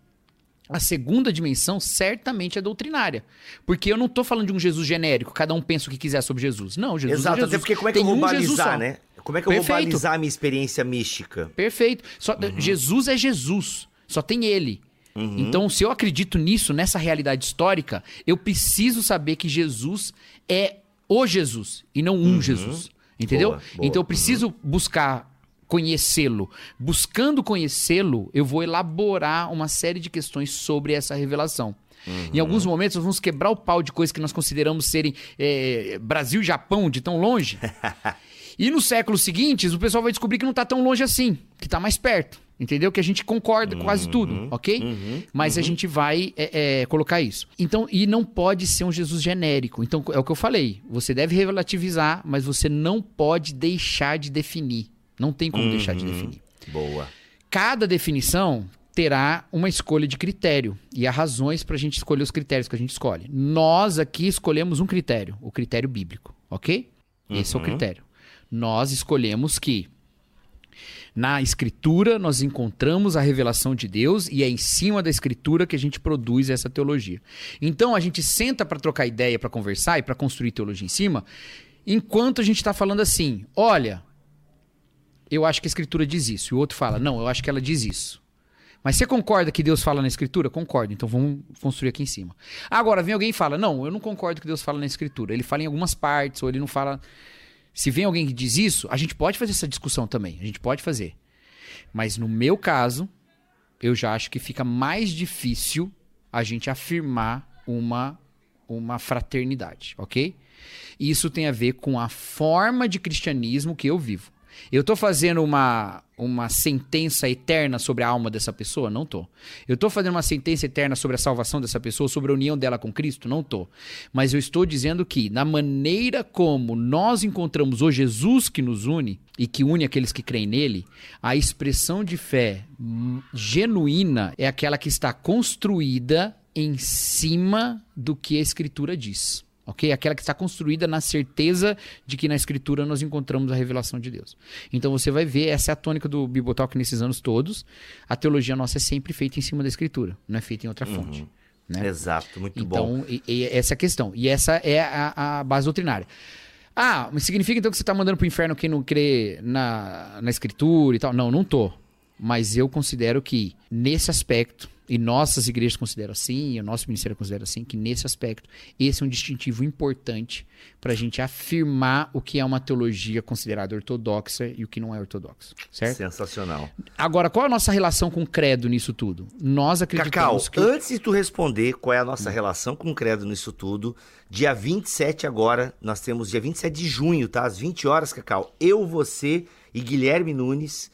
a segunda dimensão certamente é doutrinária. Porque eu não tô falando de um Jesus genérico, cada um pensa o que quiser sobre Jesus. Não, Jesus é Exato, Jesus. até porque como é que Tem eu vou um balizar, né? Como é que eu vou Perfeito. balizar a minha experiência mística? Perfeito. Só, Jesus é Jesus. Só tem ele. Então, se eu acredito nisso, nessa realidade histórica, eu preciso saber que Jesus é o Jesus e não um Jesus. Entendeu? Boa, boa. Então, eu preciso buscar conhecê-lo. Buscando conhecê-lo, eu vou elaborar uma série de questões sobre essa revelação. Em alguns momentos, nós vamos quebrar o pau de coisas que nós consideramos serem eh, Brasil e Japão de tão longe. (laughs) E nos séculos seguintes, o pessoal vai descobrir que não tá tão longe assim, que tá mais perto. Entendeu? Que a gente concorda com quase tudo, ok? Mas a gente vai é, é, colocar isso. Então, e não pode ser um Jesus genérico. Então, é o que eu falei. Você deve relativizar, mas você não pode deixar de definir. Não tem como deixar de definir. Boa. Cada definição terá uma escolha de critério e há razões para a gente escolher os critérios que a gente escolhe. Nós aqui escolhemos um critério, o critério bíblico, ok? Esse é o critério. Nós escolhemos que na escritura nós encontramos a revelação de Deus e é em cima da escritura que a gente produz essa teologia. Então a gente senta para trocar ideia, para conversar e para construir teologia em cima, enquanto a gente está falando assim: olha, eu acho que a escritura diz isso. E o outro fala, não, eu acho que ela diz isso. Mas você concorda que Deus fala na escritura? Concordo, então vamos construir aqui em cima. Agora, vem alguém e fala, não, eu não concordo que Deus fala na escritura. Ele fala em algumas partes, ou ele não fala. Se vem alguém que diz isso, a gente pode fazer essa discussão também. A gente pode fazer. Mas no meu caso, eu já acho que fica mais difícil a gente afirmar uma, uma fraternidade, ok? Isso tem a ver com a forma de cristianismo que eu vivo. Eu tô fazendo uma, uma sentença eterna sobre a alma dessa pessoa? Não tô. Eu tô fazendo uma sentença eterna sobre a salvação dessa pessoa, sobre a união dela com Cristo? Não tô. Mas eu estou dizendo que, na maneira como nós encontramos o Jesus que nos une e que une aqueles que creem nele, a expressão de fé genuína é aquela que está construída em cima do que a Escritura diz. Ok? Aquela que está construída na certeza de que na Escritura nós encontramos a revelação de Deus. Então você vai ver, essa é a tônica do Bibotalk nesses anos todos. A teologia nossa é sempre feita em cima da Escritura, não é feita em outra fonte. Né? Exato, muito bom. Então, e- e essa é a questão. E essa é a, a base doutrinária. Ah, mas significa então que você está mandando pro inferno quem não crê na, na escritura e tal? Não, não tô. Mas eu considero que, nesse aspecto, e nossas igrejas consideram assim, e o nosso ministério considera assim, que nesse aspecto, esse é um distintivo importante para a gente afirmar o que é uma teologia considerada ortodoxa e o que não é ortodoxo, certo? Sensacional. Agora, qual é a nossa relação com o credo nisso tudo? Nós Cacau, acreditamos que... antes de tu responder qual é a nossa relação com o credo nisso tudo, dia 27 agora, nós temos dia 27 de junho, tá? Às 20 horas, Cacau. Eu, você e Guilherme Nunes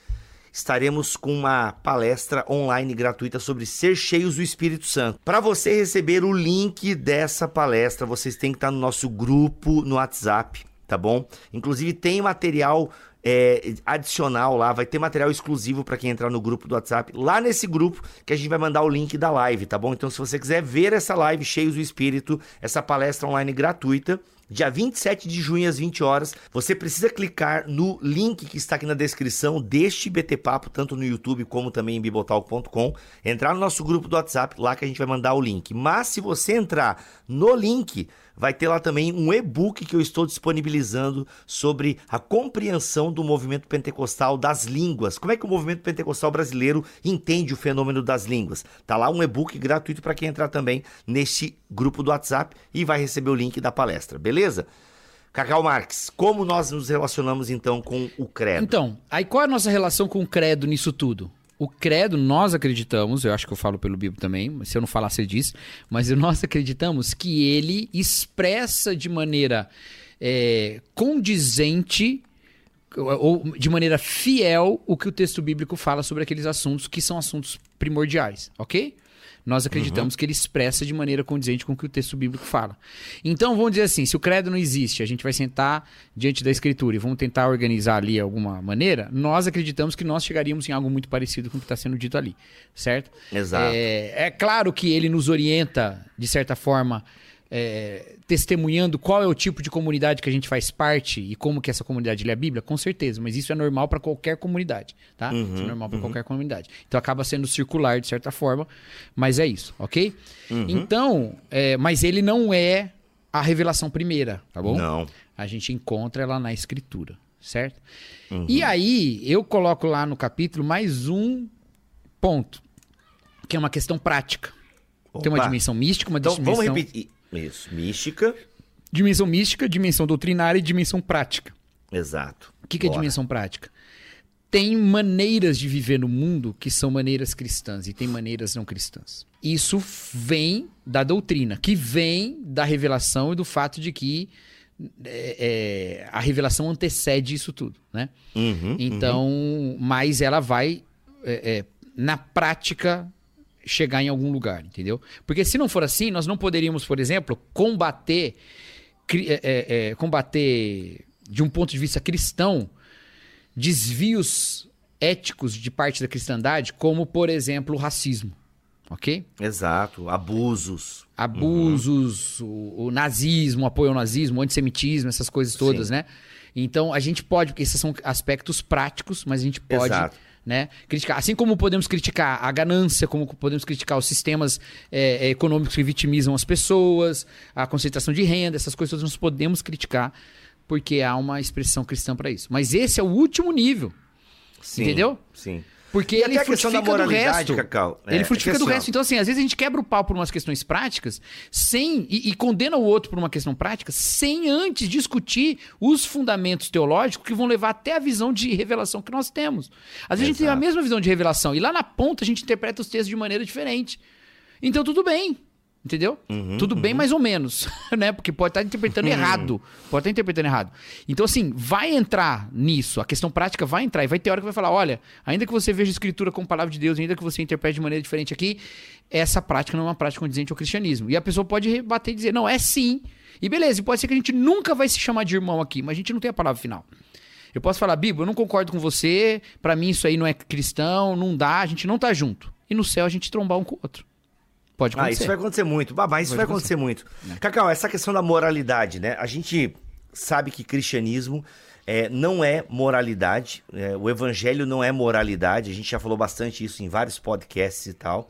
estaremos com uma palestra online gratuita sobre ser cheios do Espírito Santo. Para você receber o link dessa palestra, vocês têm que estar no nosso grupo no WhatsApp. tá bom? Inclusive tem material é, adicional lá, vai ter material exclusivo para quem entrar no grupo do WhatsApp, lá nesse grupo que a gente vai mandar o link da live, tá bom? Então se você quiser ver essa live cheios do espírito, essa palestra online gratuita, dia 27 de junho às 20 horas. Você precisa clicar no link que está aqui na descrição deste BT Papo, tanto no YouTube como também em bibotalk.com. Entrar no nosso grupo do WhatsApp, lá que a gente vai mandar o link. Mas se você entrar no link, vai ter lá também um e-book que eu estou disponibilizando sobre a compreensão do movimento pentecostal das línguas. Como é que o movimento pentecostal brasileiro entende o fenômeno das línguas? Tá lá um e-book gratuito para quem entrar também neste grupo do WhatsApp e vai receber o link da palestra, beleza? Cacau Marques, como nós nos relacionamos então com o credo? Então, aí qual é a nossa relação com o credo nisso tudo? O credo, nós acreditamos, eu acho que eu falo pelo Bíblia também, se eu não falar, você diz, mas (laughs) nós acreditamos que ele expressa de maneira é, condizente ou de maneira fiel o que o texto bíblico fala sobre aqueles assuntos que são assuntos primordiais, ok? Nós acreditamos uhum. que ele expressa de maneira condizente com o que o texto bíblico fala. Então, vamos dizer assim, se o credo não existe, a gente vai sentar diante da escritura e vamos tentar organizar ali alguma maneira, nós acreditamos que nós chegaríamos em algo muito parecido com o que está sendo dito ali, certo? Exato. É, é claro que ele nos orienta, de certa forma, é, testemunhando qual é o tipo de comunidade que a gente faz parte e como que essa comunidade lê a Bíblia, com certeza, mas isso é normal para qualquer comunidade, tá? Uhum, isso é normal para uhum. qualquer comunidade. Então acaba sendo circular de certa forma, mas é isso, ok? Uhum. Então, é, mas ele não é a revelação primeira, tá bom? Não. A gente encontra ela na Escritura, certo? Uhum. E aí eu coloco lá no capítulo mais um ponto, que é uma questão prática. Tem uma dimensão mística, uma então, dimensão... Vamos repetir. Isso, mística. Dimensão mística, dimensão doutrinária e dimensão prática. Exato. O que, que é dimensão prática? Tem maneiras de viver no mundo que são maneiras cristãs e tem maneiras não cristãs. Isso vem da doutrina, que vem da revelação e do fato de que é, é, a revelação antecede isso tudo, né? Uhum, então, uhum. mas ela vai é, é na prática chegar em algum lugar, entendeu? Porque se não for assim, nós não poderíamos, por exemplo, combater, é, é, é, combater de um ponto de vista cristão desvios éticos de parte da cristandade, como, por exemplo, o racismo. Ok? Exato. Abusos. Abusos, uhum. o, o, nazismo, o apoio ao nazismo, o antissemitismo, essas coisas todas, Sim. né? Então, a gente pode, porque esses são aspectos práticos, mas a gente pode Exato né? Criticar, assim como podemos criticar a ganância, como podemos criticar os sistemas é, é, econômicos que vitimizam as pessoas, a concentração de renda, essas coisas nós podemos criticar porque há uma expressão cristã para isso. Mas esse é o último nível. Sim, entendeu? Sim. Porque e ele frutifica do resto. Cacau. É, ele frutifica é do resto. Então, assim, às vezes a gente quebra o pau por umas questões práticas sem e, e, condena o outro por uma questão prática sem antes discutir os fundamentos teológicos que vão levar até a visão de revelação que nós temos. Às vezes Exato. a gente tem a mesma visão de revelação e lá na ponta a gente interpreta os textos de maneira diferente. Então, tudo bem. Entendeu? Uhum, Tudo bem, uhum. mais ou menos, (laughs) né? Porque pode estar interpretando uhum. errado. Pode estar interpretando errado. Então, assim, vai entrar nisso. A questão prática vai entrar. E vai ter hora que vai falar: olha, ainda que você veja a escritura como palavra de Deus, ainda que você interprete de maneira diferente aqui, essa prática não é uma prática condizente ao cristianismo. E a pessoa pode rebater e dizer: não, é sim. E beleza, pode ser que a gente nunca vai se chamar de irmão aqui, mas a gente não tem a palavra final. Eu posso falar, Bíblia, eu não concordo com você, para mim isso aí não é cristão, não dá, a gente não tá junto. E no céu a gente trombar um com o outro. Pode acontecer. Ah, isso vai acontecer muito. Babá, isso Pode vai acontecer, acontecer muito. É. Cacau, essa questão da moralidade, né? A gente sabe que cristianismo é, não é moralidade. É, o evangelho não é moralidade. A gente já falou bastante isso em vários podcasts e tal.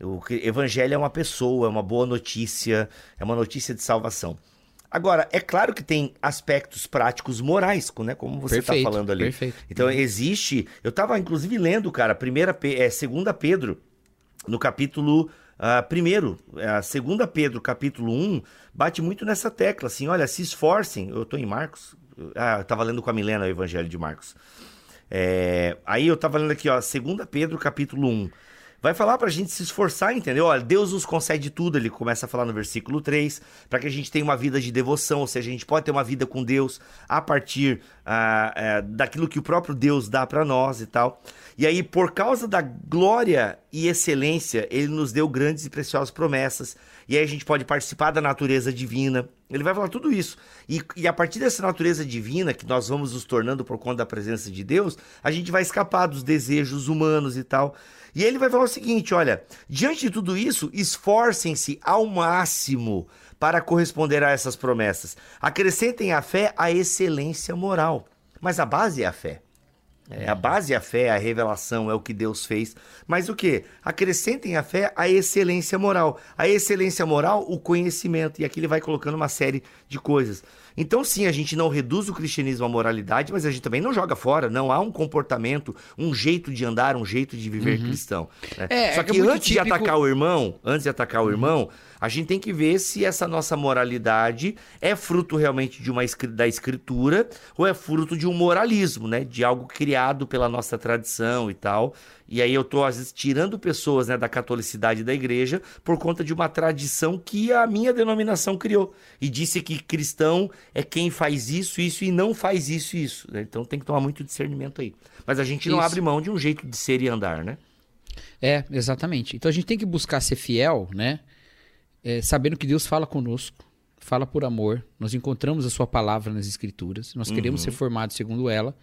O evangelho é uma pessoa, é uma boa notícia, é uma notícia de salvação. Agora, é claro que tem aspectos práticos morais, né? Como você está falando ali. Perfeito. Então, existe. Eu estava, inclusive, lendo, cara, primeira, é, segunda Pedro, no capítulo Uh, primeiro, a segunda Pedro, capítulo 1, bate muito nessa tecla, assim, olha, se esforcem, eu estou em Marcos, ah, eu estava lendo com a Milena o Evangelho de Marcos. É, aí eu estava lendo aqui, ó, segunda Pedro, capítulo 1, vai falar para a gente se esforçar, entendeu? Olha, Deus nos concede tudo, ele começa a falar no versículo 3, para que a gente tenha uma vida de devoção, ou seja, a gente pode ter uma vida com Deus a partir uh, uh, daquilo que o próprio Deus dá para nós e tal. E aí, por causa da glória e excelência, ele nos deu grandes e preciosas promessas. E aí a gente pode participar da natureza divina. Ele vai falar tudo isso. E, e, a partir dessa natureza divina, que nós vamos nos tornando por conta da presença de Deus, a gente vai escapar dos desejos humanos e tal. E ele vai falar o seguinte: olha, diante de tudo isso, esforcem-se ao máximo para corresponder a essas promessas. Acrescentem à fé a excelência moral. Mas a base é a fé. É, a base é a fé, a revelação, é o que Deus fez. Mas o que? Acrescentem à fé a excelência moral. A excelência moral, o conhecimento. E aqui ele vai colocando uma série de coisas. Então, sim, a gente não reduz o cristianismo à moralidade, mas a gente também não joga fora. Não há um comportamento, um jeito de andar, um jeito de viver uhum. cristão. Né? É, Só é que, é antes típico... de atacar o irmão, antes de atacar o irmão, a gente tem que ver se essa nossa moralidade é fruto realmente de uma da escritura ou é fruto de um moralismo, né? De algo criado pela nossa tradição e tal. E aí eu estou, às vezes, tirando pessoas né, da catolicidade da igreja por conta de uma tradição que a minha denominação criou. E disse que cristão é quem faz isso, isso e não faz isso, isso. Né? Então tem que tomar muito discernimento aí. Mas a gente não isso. abre mão de um jeito de ser e andar, né? É, exatamente. Então a gente tem que buscar ser fiel, né? É, sabendo que Deus fala conosco, fala por amor, nós encontramos a sua palavra nas escrituras, nós queremos uhum. ser formados segundo ela,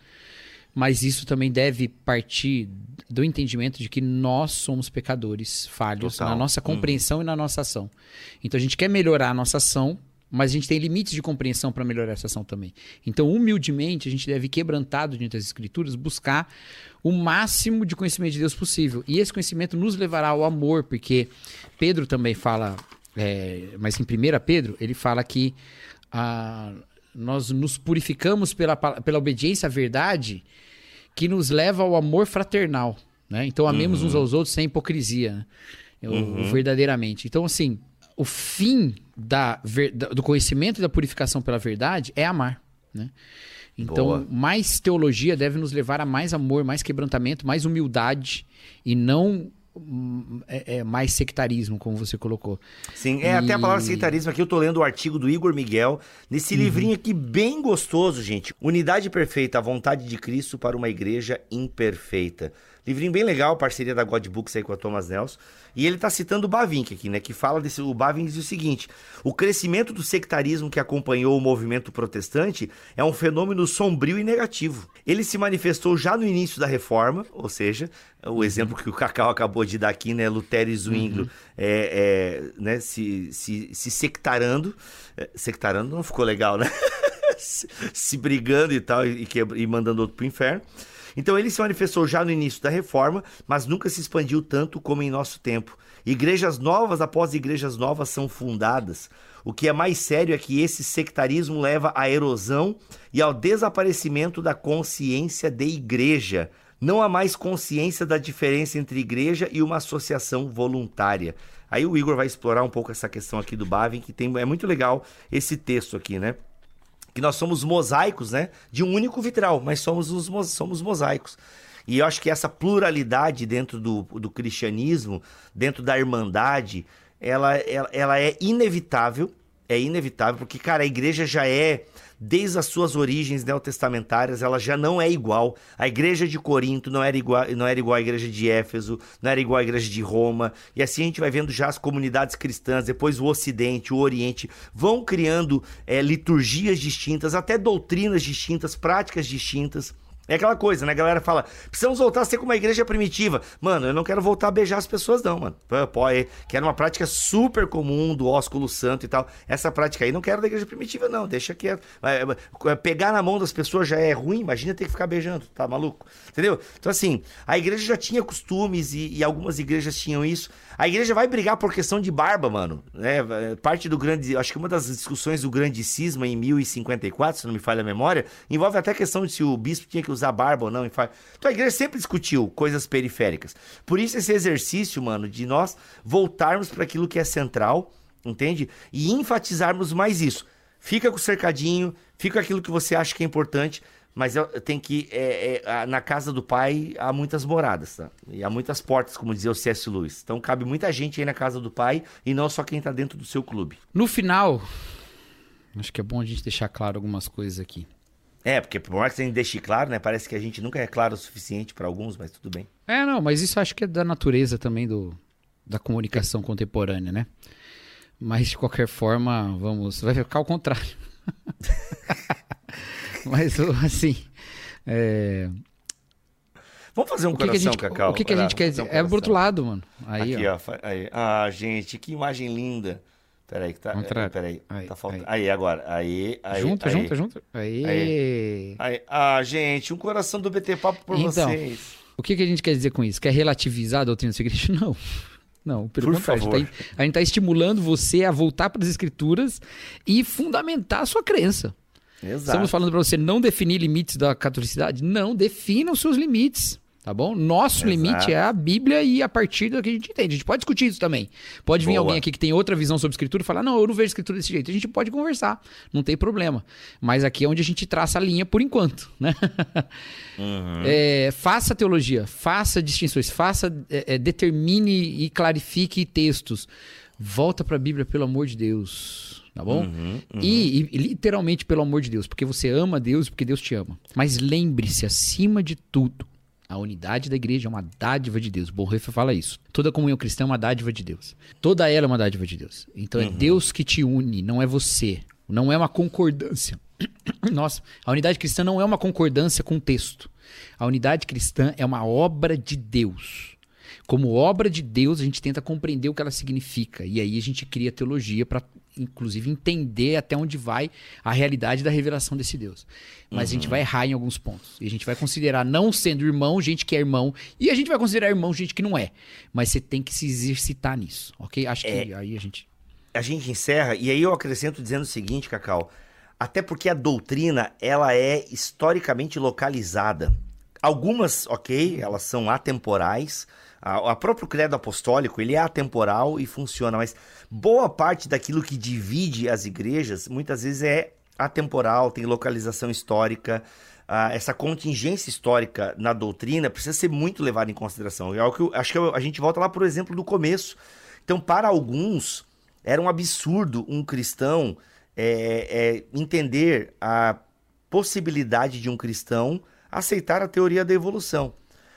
mas isso também deve partir do entendimento de que nós somos pecadores, falhos Total. na nossa compreensão uhum. e na nossa ação. Então a gente quer melhorar a nossa ação, mas a gente tem limites de compreensão para melhorar essa ação também. Então, humildemente, a gente deve, quebrantado diante das Escrituras, buscar o máximo de conhecimento de Deus possível. E esse conhecimento nos levará ao amor, porque Pedro também fala é, mas em 1 Pedro, ele fala que a, nós nos purificamos pela, pela obediência à verdade que nos leva ao amor fraternal. Né? Então, amemos uhum. uns aos outros sem hipocrisia, né? uhum. verdadeiramente. Então, assim, o fim da, do conhecimento e da purificação pela verdade é amar. Né? Então, Boa. mais teologia deve nos levar a mais amor, mais quebrantamento, mais humildade e não é, é, mais sectarismo, como você colocou. Sim, é e... até a palavra sectarismo aqui, eu tô lendo o artigo do Igor Miguel, nesse uhum. livrinho aqui bem gostoso, gente. Unidade perfeita, a vontade de Cristo para uma igreja imperfeita. Livrinho bem legal, parceria da God Books aí com a Thomas Nelson. E ele está citando o Bavinck aqui, né? Que fala desse. O Bavinck diz o seguinte: o crescimento do sectarismo que acompanhou o movimento protestante é um fenômeno sombrio e negativo. Ele se manifestou já no início da reforma, ou seja, o uhum. exemplo que o Cacau acabou de dar aqui, né? Lutero e Zwinglio uhum. é, é, né? se, se, se sectarando. É, sectarando não ficou legal, né? (laughs) se, se, brigando e tal, e, e mandando outro pro inferno. Então ele se manifestou já no início da reforma, mas nunca se expandiu tanto como em nosso tempo. Igrejas novas após igrejas novas são fundadas. O que é mais sério é que esse sectarismo leva à erosão e ao desaparecimento da consciência de igreja. Não há mais consciência da diferença entre igreja e uma associação voluntária. Aí o Igor vai explorar um pouco essa questão aqui do Bavin, que tem, é muito legal esse texto aqui, né? Que nós somos mosaicos, né? De um único vitral, mas somos os somos mosaicos. E eu acho que essa pluralidade dentro do, do cristianismo, dentro da irmandade, ela, ela, ela é inevitável. É inevitável, porque, cara, a igreja já é desde as suas origens neotestamentárias, ela já não é igual. A igreja de Corinto não era igual, não era igual à igreja de Éfeso, não era igual à igreja de Roma. E assim a gente vai vendo já as comunidades cristãs, depois o Ocidente, o Oriente, vão criando é, liturgias distintas, até doutrinas distintas, práticas distintas. É aquela coisa, né? A galera fala, precisamos voltar a ser como uma igreja primitiva. Mano, eu não quero voltar a beijar as pessoas, não, mano. Pô, é, que era uma prática super comum do ósculo santo e tal. Essa prática aí não quero da igreja primitiva, não. Deixa que Pegar na mão das pessoas já é ruim, imagina ter que ficar beijando, tá maluco? Entendeu? Então, assim, a igreja já tinha costumes e, e algumas igrejas tinham isso. A igreja vai brigar por questão de barba, mano. Né? Parte do grande. Acho que uma das discussões do grande cisma em 1054, se não me falha a memória, envolve até a questão de se o bispo tinha que usar barba ou não. Então a igreja sempre discutiu coisas periféricas. Por isso, esse exercício, mano, de nós voltarmos para aquilo que é central, entende? E enfatizarmos mais isso. Fica com o cercadinho, fica aquilo que você acha que é importante mas eu, tem que. É, é, na casa do pai há muitas moradas, tá? E há muitas portas, como dizia o C.S. Lewis. Então cabe muita gente aí na casa do pai e não só quem está dentro do seu clube. No final, acho que é bom a gente deixar claro algumas coisas aqui. É, porque por mais que a gente deixe claro, né? Parece que a gente nunca é claro o suficiente para alguns, mas tudo bem. É, não, mas isso acho que é da natureza também do, da comunicação contemporânea, né? Mas de qualquer forma, vamos. Vai ficar ao contrário. (laughs) (laughs) mas assim. É... Vamos fazer um o que coração, que a gente, Cacau? O que, que a gente quer dizer? um É pro outro lado, mano. Aí, Aqui, ó. ó. Aí. Ah, gente, que imagem linda. Peraí, que tá. Contrário. Peraí, Aí, tá faltando. aí. Aí, agora. Aí, aí. junto, aí, junto, junto. Aí. Aí. Ah, gente, um coração do BT Papo por Então, vocês. O que, que a gente quer dizer com isso? Quer relativizar a doutrina do segredo? (laughs) Não. Não, pelo Por contrário. favor. A gente, tá, gente tá estimulando você a voltar para as escrituras e fundamentar a sua crença. Exato. Estamos falando para você não definir limites da catolicidade? Não, defina os seus limites. Tá bom? Nosso Exato. limite é a Bíblia e a partir do que a gente entende. A gente pode discutir isso também. Pode vir Boa. alguém aqui que tem outra visão sobre escritura e falar: não, eu não vejo escritura desse jeito. A gente pode conversar, não tem problema. Mas aqui é onde a gente traça a linha por enquanto, né? Uhum. É, faça teologia, faça distinções, faça, é, é, determine e clarifique textos. Volta para a Bíblia, pelo amor de Deus. Tá bom? Uhum, E, e literalmente pelo amor de Deus, porque você ama Deus, porque Deus te ama. Mas lembre-se, acima de tudo, a unidade da igreja é uma dádiva de Deus. Bonhoeffer fala isso. Toda comunhão cristã é uma dádiva de Deus. Toda ela é uma dádiva de Deus. Então é Deus que te une, não é você. Não é uma concordância. (coughs) Nossa, a unidade cristã não é uma concordância com o texto. A unidade cristã é uma obra de Deus. Como obra de Deus, a gente tenta compreender o que ela significa. E aí a gente cria teologia para, inclusive, entender até onde vai a realidade da revelação desse Deus. Mas a gente vai errar em alguns pontos. E a gente vai considerar não sendo irmão, gente que é irmão. E a gente vai considerar irmão, gente que não é. Mas você tem que se exercitar nisso, ok? Acho que aí a gente. a gente encerra, e aí eu acrescento dizendo o seguinte, Cacau. Até porque a doutrina, ela é historicamente localizada. Algumas, ok, elas são atemporais. A próprio credo apostólico, ele é atemporal e funciona, mas boa parte daquilo que divide as igrejas, muitas vezes é atemporal, tem localização histórica. Ah, essa contingência histórica na doutrina precisa ser muito levada em consideração. É algo que eu, acho que eu- a gente volta lá, por exemplo, do começo. Então, para alguns, era um absurdo um cristão é, é, entender a possibilidade de um cristão aceitar a teoria da evolução.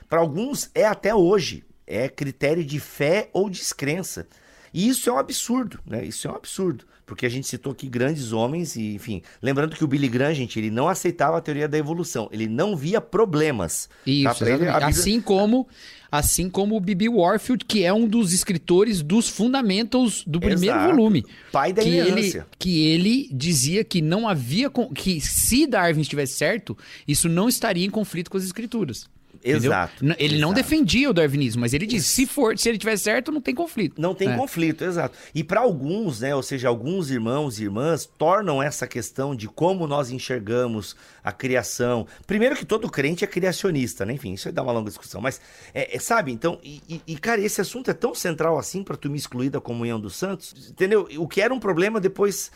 Para alguns, é até hoje. É critério de fé ou descrença. E isso é um absurdo, né? Isso é um absurdo. Porque a gente citou aqui grandes homens e, enfim... Lembrando que o Billy Graham, gente, ele não aceitava a teoria da evolução. Ele não via problemas. Isso, tá? Ele. Bíblia- Assim como assim como o B.B. Warfield, que é um dos escritores dos Fundamentals do primeiro Exato. volume. Pai da que ele, que ele dizia que não havia. que se Darwin estivesse certo, isso não estaria em conflito com as escrituras. Exato. Ele não exato. defendia o darwinismo, mas ele disse: se for, se ele estiver certo, não tem conflito. Não tem É. conflito, exato. E para alguns, né, ou seja, alguns irmãos e irmãs tornam essa questão de como nós enxergamos a criação. Primeiro que todo crente é criacionista, né? Enfim, isso aí dá uma longa discussão. Mas, é, é, sabe, então, e, e- e, cara, esse assunto é tão central assim para tu me excluir da comunhão dos santos, entendeu? O que era um problema depois.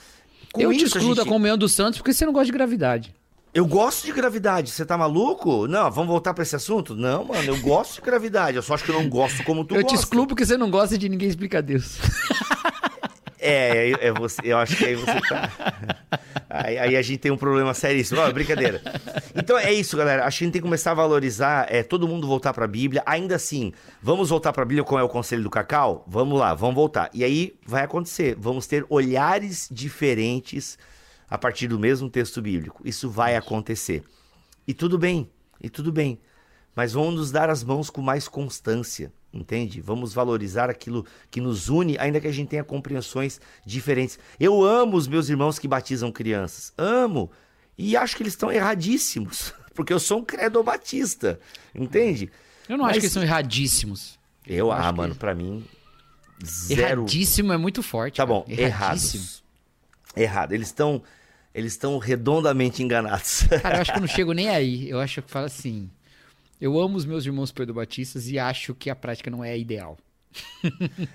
Com eu te excluo da gente- comunhão dos santos porque você não gosta de gravidade. Eu gosto de gravidade, você tá maluco? Não, vamos voltar para esse assunto? Não, mano, eu gosto de gravidade, eu só acho que eu não gosto como tu eu te gosta. excluo porque você não gosta de ninguém explicar Deus. É, é, é você, eu acho que aí você tá. Aí, aí a gente tem um problema seríssimo. Ó, brincadeira. Então é isso, galera. Acho que a gente tem que começar a valorizar, é, todo mundo voltar pra Bíblia. Ainda assim, vamos voltar pra Bíblia como é o conselho do Cacau? Vamos lá, vamos voltar. E aí vai acontecer. Vamos ter olhares diferentes a partir do mesmo texto bíblico. Isso vai acontecer. E tudo bem, e tudo bem. Mas vamos nos dar as mãos com mais constância, entende? Vamos valorizar aquilo que nos une, ainda que a gente tenha compreensões diferentes. Eu amo os meus irmãos que batizam crianças. Amo. E acho que eles estão erradíssimos. (laughs) Porque eu sou um credo batista, entende? Eu não acho Mas- que eles são erradíssimos. Eu, acho ah, que- mano, pra mim, zero. Erradíssimo é muito forte. Tá cara. bom, Erradíssimo. errados. Errado. Eles estão eles estão redondamente enganados. (laughs) Cara, eu acho que eu não chego nem aí. Eu acho que falo assim. Eu amo os meus irmãos perdobatistas e acho que a prática não é a ideal.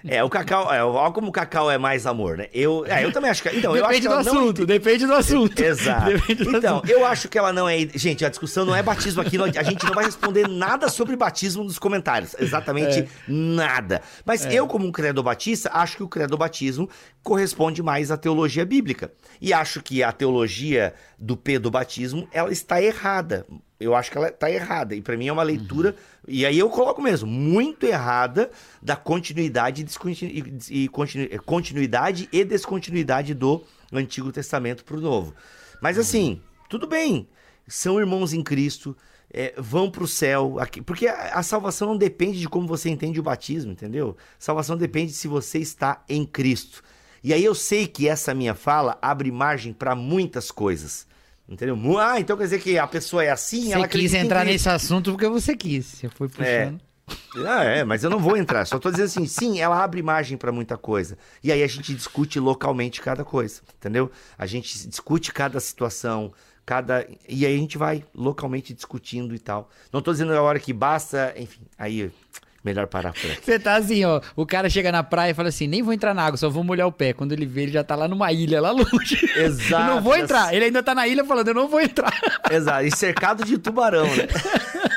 É, o Cacau, é, olha como o Cacau é mais amor, né? Eu, é, eu também acho que. Então, eu acho depende que do ela não assunto, depende do assunto. (laughs) Exato. Depende do Então, assunto. eu acho que ela não é. Gente, a discussão não é batismo aqui. A gente não vai responder nada sobre batismo nos comentários. Exatamente É. nada. Mas eu, como um credo batista, acho que o credo batismo corresponde mais à teologia bíblica. E acho que a teologia do pedobatismo, ela está errada. Eu acho que ela está errada. E para mim é uma leitura. E aí eu coloco mesmo, muito errada da continuidade e, descontinu- e- e continu- continuidade e descontinuidade do Antigo Testamento para o Novo. Mas assim, tudo bem. São irmãos em Cristo. é, vão para o céu. aqui- porque a, a salvação não depende de como você entende o batismo, entendeu? Salvação depende de se você está em Cristo. E aí eu sei que essa minha fala abre margem para muitas coisas. Entendeu? Ah, então quer dizer que a pessoa é assim, ela Você quis acredita em entrar nesse assunto porque você quis. Você foi puxando. Ah, é, mas eu não vou entrar. Só tô dizendo assim, sim, ela abre margem pra muita coisa. E aí a gente discute localmente cada coisa, entendeu? A gente discute cada situação, cada. E aí a gente vai localmente discutindo e tal. Não tô dizendo a hora que basta, enfim, aí melhor parar por aqui. Você tá assim, ó. O cara chega na praia e fala assim: nem vou entrar na água, só vou molhar o pé. Quando ele vê, ele já tá lá numa ilha, lá longe. Exato. Eu (laughs) não vou entrar. Ele ainda tá na ilha falando: eu não vou entrar. Exato, e cercado de tubarão, né? (laughs)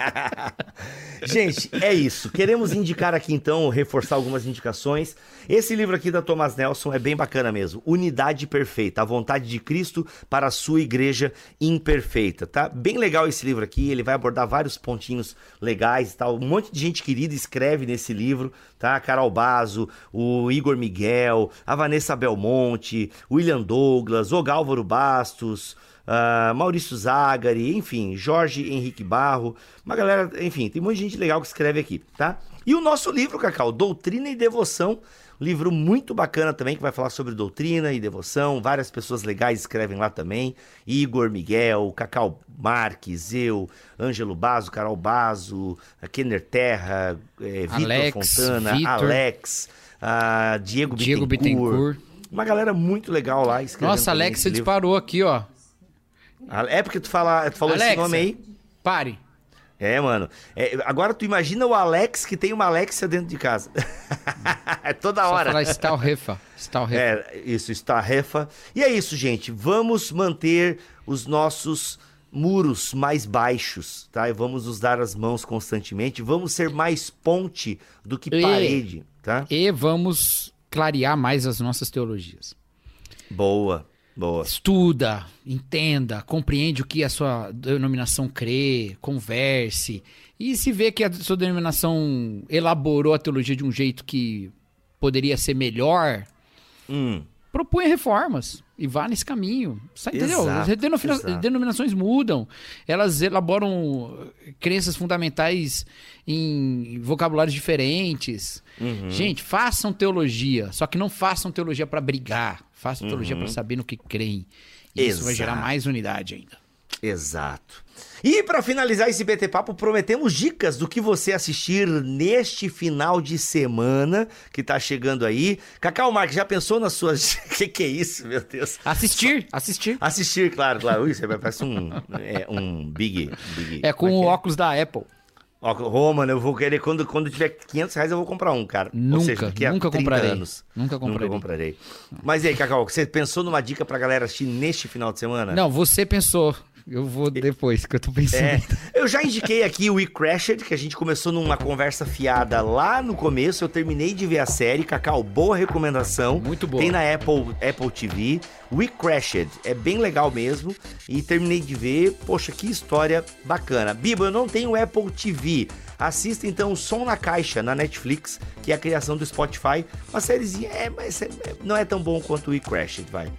(laughs) Gente, é isso. Queremos indicar aqui então, reforçar algumas indicações. Esse livro aqui da Thomas Nelson é bem bacana mesmo. Unidade Perfeita, a vontade de Cristo para a sua igreja imperfeita, tá? Bem legal esse livro aqui, ele vai abordar vários pontinhos legais e tal. Um monte de gente querida escreve nesse livro, tá? Carol Bazo, o Igor Miguel, a Vanessa Belmonte, William Douglas, o Gálvaro Bastos, ah, Maurício Zagari, enfim, Jorge Henrique Barro, uma galera, enfim, tem muita gente legal que escreve aqui, tá? E o nosso livro, Cacau, Doutrina e Devoção, livro muito bacana também, que vai falar sobre doutrina e devoção, várias pessoas legais escrevem lá também, Igor Miguel, Cacau Marques, eu, Ângelo Bazo, Carol Bazo, Kenner Terra, eh, Vitor Fontana, Vitor. Alex, ah, Diego, Diego Bittencourt, Bittencourt. uma galera muito legal lá escrevendo Nossa, Alex, você disparou aqui, ó. É porque tu, fala, tu falou esse Alexa. nome aí. Pare. É, mano. É, agora tu imagina o Alex que tem uma Alexia dentro de casa. (laughs) é toda Só hora. falar Stalrefa. Stalrefa. É, isso, está refa. E é isso, gente. Vamos manter os nossos muros mais baixos, tá? E vamos nos dar as mãos constantemente. Vamos ser mais ponte do que E- parede, tá? E vamos clarear mais as nossas teologias. Boa, boa. Estuda, entenda, compreende o que a sua denominação crê, converse. E se vê que a sua denominação elaborou a teologia de um jeito que poderia ser melhor, Hum, propunha reformas e vá nesse caminho. Sa- Entendeu? As denomina- exato. denominações mudam, elas elaboram crenças fundamentais em vocabulários diferentes. Uhum. Gente, façam teologia, só que não façam teologia para brigar, façam teologia para saber no que creem. E isso vai gerar Uhum. Mais unidade ainda. Exato. E para finalizar esse BT Papo, prometemos dicas do que você assistir neste final de semana que tá chegando aí. Cacau Marques, já pensou nas suas. (laughs) que que é isso, meu Deus? Assistir, assistir. Assistir, claro, claro. Isso parece um, é, um big, big. É com como o que óculos da Apple. Ó, Rô, mano, eu vou querer, quando, quando tiver 500 reais, eu vou comprar um, cara. Ou Nunca, seja, nunca 30 comprarei. anos. Nunca comprarei. Nunca comprarei. Mas e aí, Cacau, você pensou numa dica pra galera assistir neste final de semana? Não, você pensou. Eu vou depois, que eu tô pensando. É, eu já indiquei aqui o We Crashed, que a gente começou numa conversa fiada lá no começo. Eu terminei de ver a série. Cacau, boa recomendação. Muito boa. Tem na Apple, Apple TV. We Crashed, é bem legal mesmo. E terminei de ver. Poxa, que história bacana. Biba, eu não tenho Apple TV. Assista então Som na Caixa na Netflix, que é a criação do Spotify. Uma sériezinha, é, mas é- é- não é tão bom quanto o We Crashed, vai.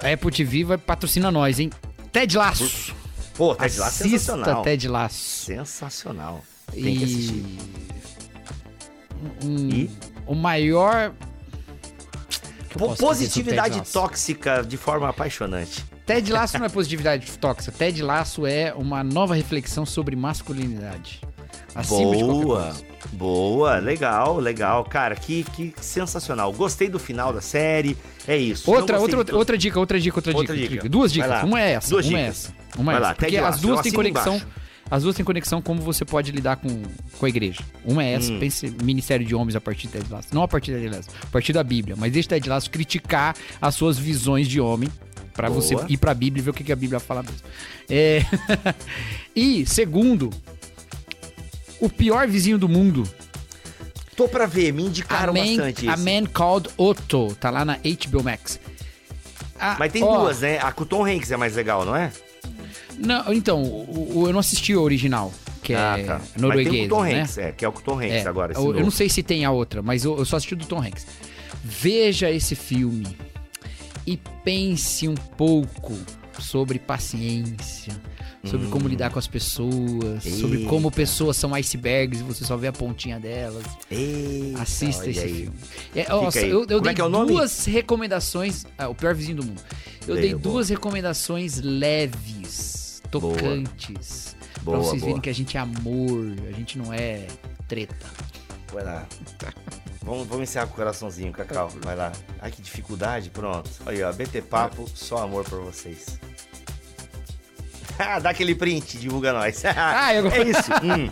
A Apple TV vai patrocinar nós, hein? Ted Laço. Pô, Ted Lasso é sensacional. Ted Laço. Sensacional. Tem que E- assistir. Um- E? O maior. que Positividade tóxica de forma apaixonante. Ted Laço (laughs) não é positividade tóxica. Ted Laço é uma nova reflexão sobre masculinidade. Acima boa, boa, legal, legal. Cara, que, que sensacional. Gostei do final da série. É isso. Outra, outra, outra dica, outra dica, outra, Outra dica, dica. Duas dicas. Uma é essa. Duas uma é dicas. essa. Uma Vai é lá, essa. Porque as duas têm conexão. embaixo. As duas têm conexão como você pode lidar com, com a igreja. Uma é essa, Hum. pense Ministério de Homens a partir de Ted Lasso. Não a partir de Ted Lasso, a partir da Bíblia. Mas deixa Ted Lasso criticar as suas visões de homem Pra Boa. você ir pra Bíblia e ver o que, que a Bíblia fala mesmo. É... (laughs) e, segundo, o pior vizinho do mundo. Tô pra ver, me indicaram a man, bastante a. Man Called Otto. Tá lá na HBO Max. Ah, Mas tem ó, duas, né? A com o Tom Hanks é mais legal, não é? Não, então, o, o- eu não assisti o original, que é ah, tá. Mas norueguês, tem o Tom né? Hanks, é, que é o Tom Hanks É, agora. esse eu, eu novo. não sei se tem a outra, mas eu, eu só assisti o do Tom Hanks. Veja esse filme e pense um pouco sobre paciência, sobre como lidar com as pessoas, sobre Hum. Eita. como pessoas são icebergs e você só vê a pontinha delas. Eita, Assista esse aí. filme. É, nossa, eu, eu Como dei é é duas recomendações. Ah, o pior vizinho do mundo. Eu dei boa. duas recomendações leves, tocantes. Boa, pra vocês boa. verem que a gente é amor, a gente não é treta. Vai lá. Vamos, vamos encerrar com o coraçãozinho, Cacau. Vai lá. Ai, que dificuldade. Pronto. Aí, ó. BT Papo, só amor pra vocês. (laughs) Dá aquele print, divulga nós. (laughs) Ah, eu- É isso. Hum.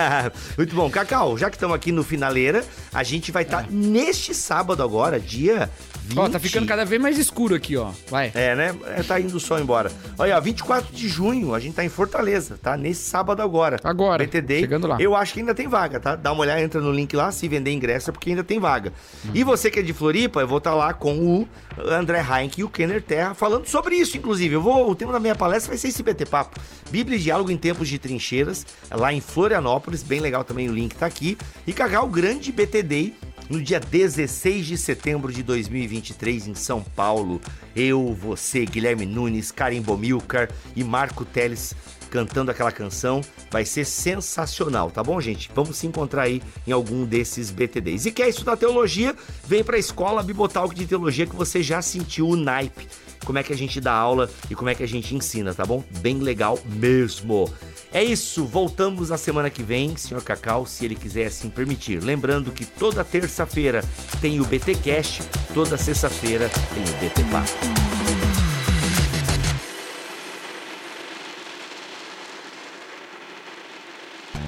(laughs) Muito bom. Cacau, já que estamos aqui no Finaleira, a gente vai estar neste sábado agora, dia 20. Ó, tá ficando cada vez mais escuro aqui, ó. Vai. É, né? É, tá indo o sol embora. Olha, ó, 24 de junho, a gente tá em Fortaleza, tá? Nesse sábado agora. Agora, BTD. chegando lá. Eu acho que ainda tem vaga, tá? Dá uma olhada, entra no link lá, se vender ingresso, é porque ainda tem vaga. E você que é de Floripa, eu vou estar lá com o André Heinck e o Kenner Terra falando sobre isso, inclusive. Eu vou, o tema da minha palestra vai ser esse BT Papo. Bíblia e Diálogo em Tempos de Trincheiras, lá em Florianópolis, bem legal também, o link tá aqui. E Cacau, o grande BTD no dia 16 de setembro de 2023 em São Paulo. Eu, você, Guilherme Nunes, Karim Bomilcar e Marco Teles cantando aquela canção. Vai ser sensacional, tá bom, gente? Vamos se encontrar aí em algum desses BTDs. E quer estudar teologia? Vem pra escola Bibotalk de Teologia que você já sentiu o naipe. Como é que a gente dá aula e como é que a gente ensina, tá bom? Bem legal mesmo. É isso, voltamos na semana que vem, senhor Cacau, se ele quiser assim permitir. Lembrando que toda terça-feira tem o BT Cast, toda sexta-feira tem o BT Papo.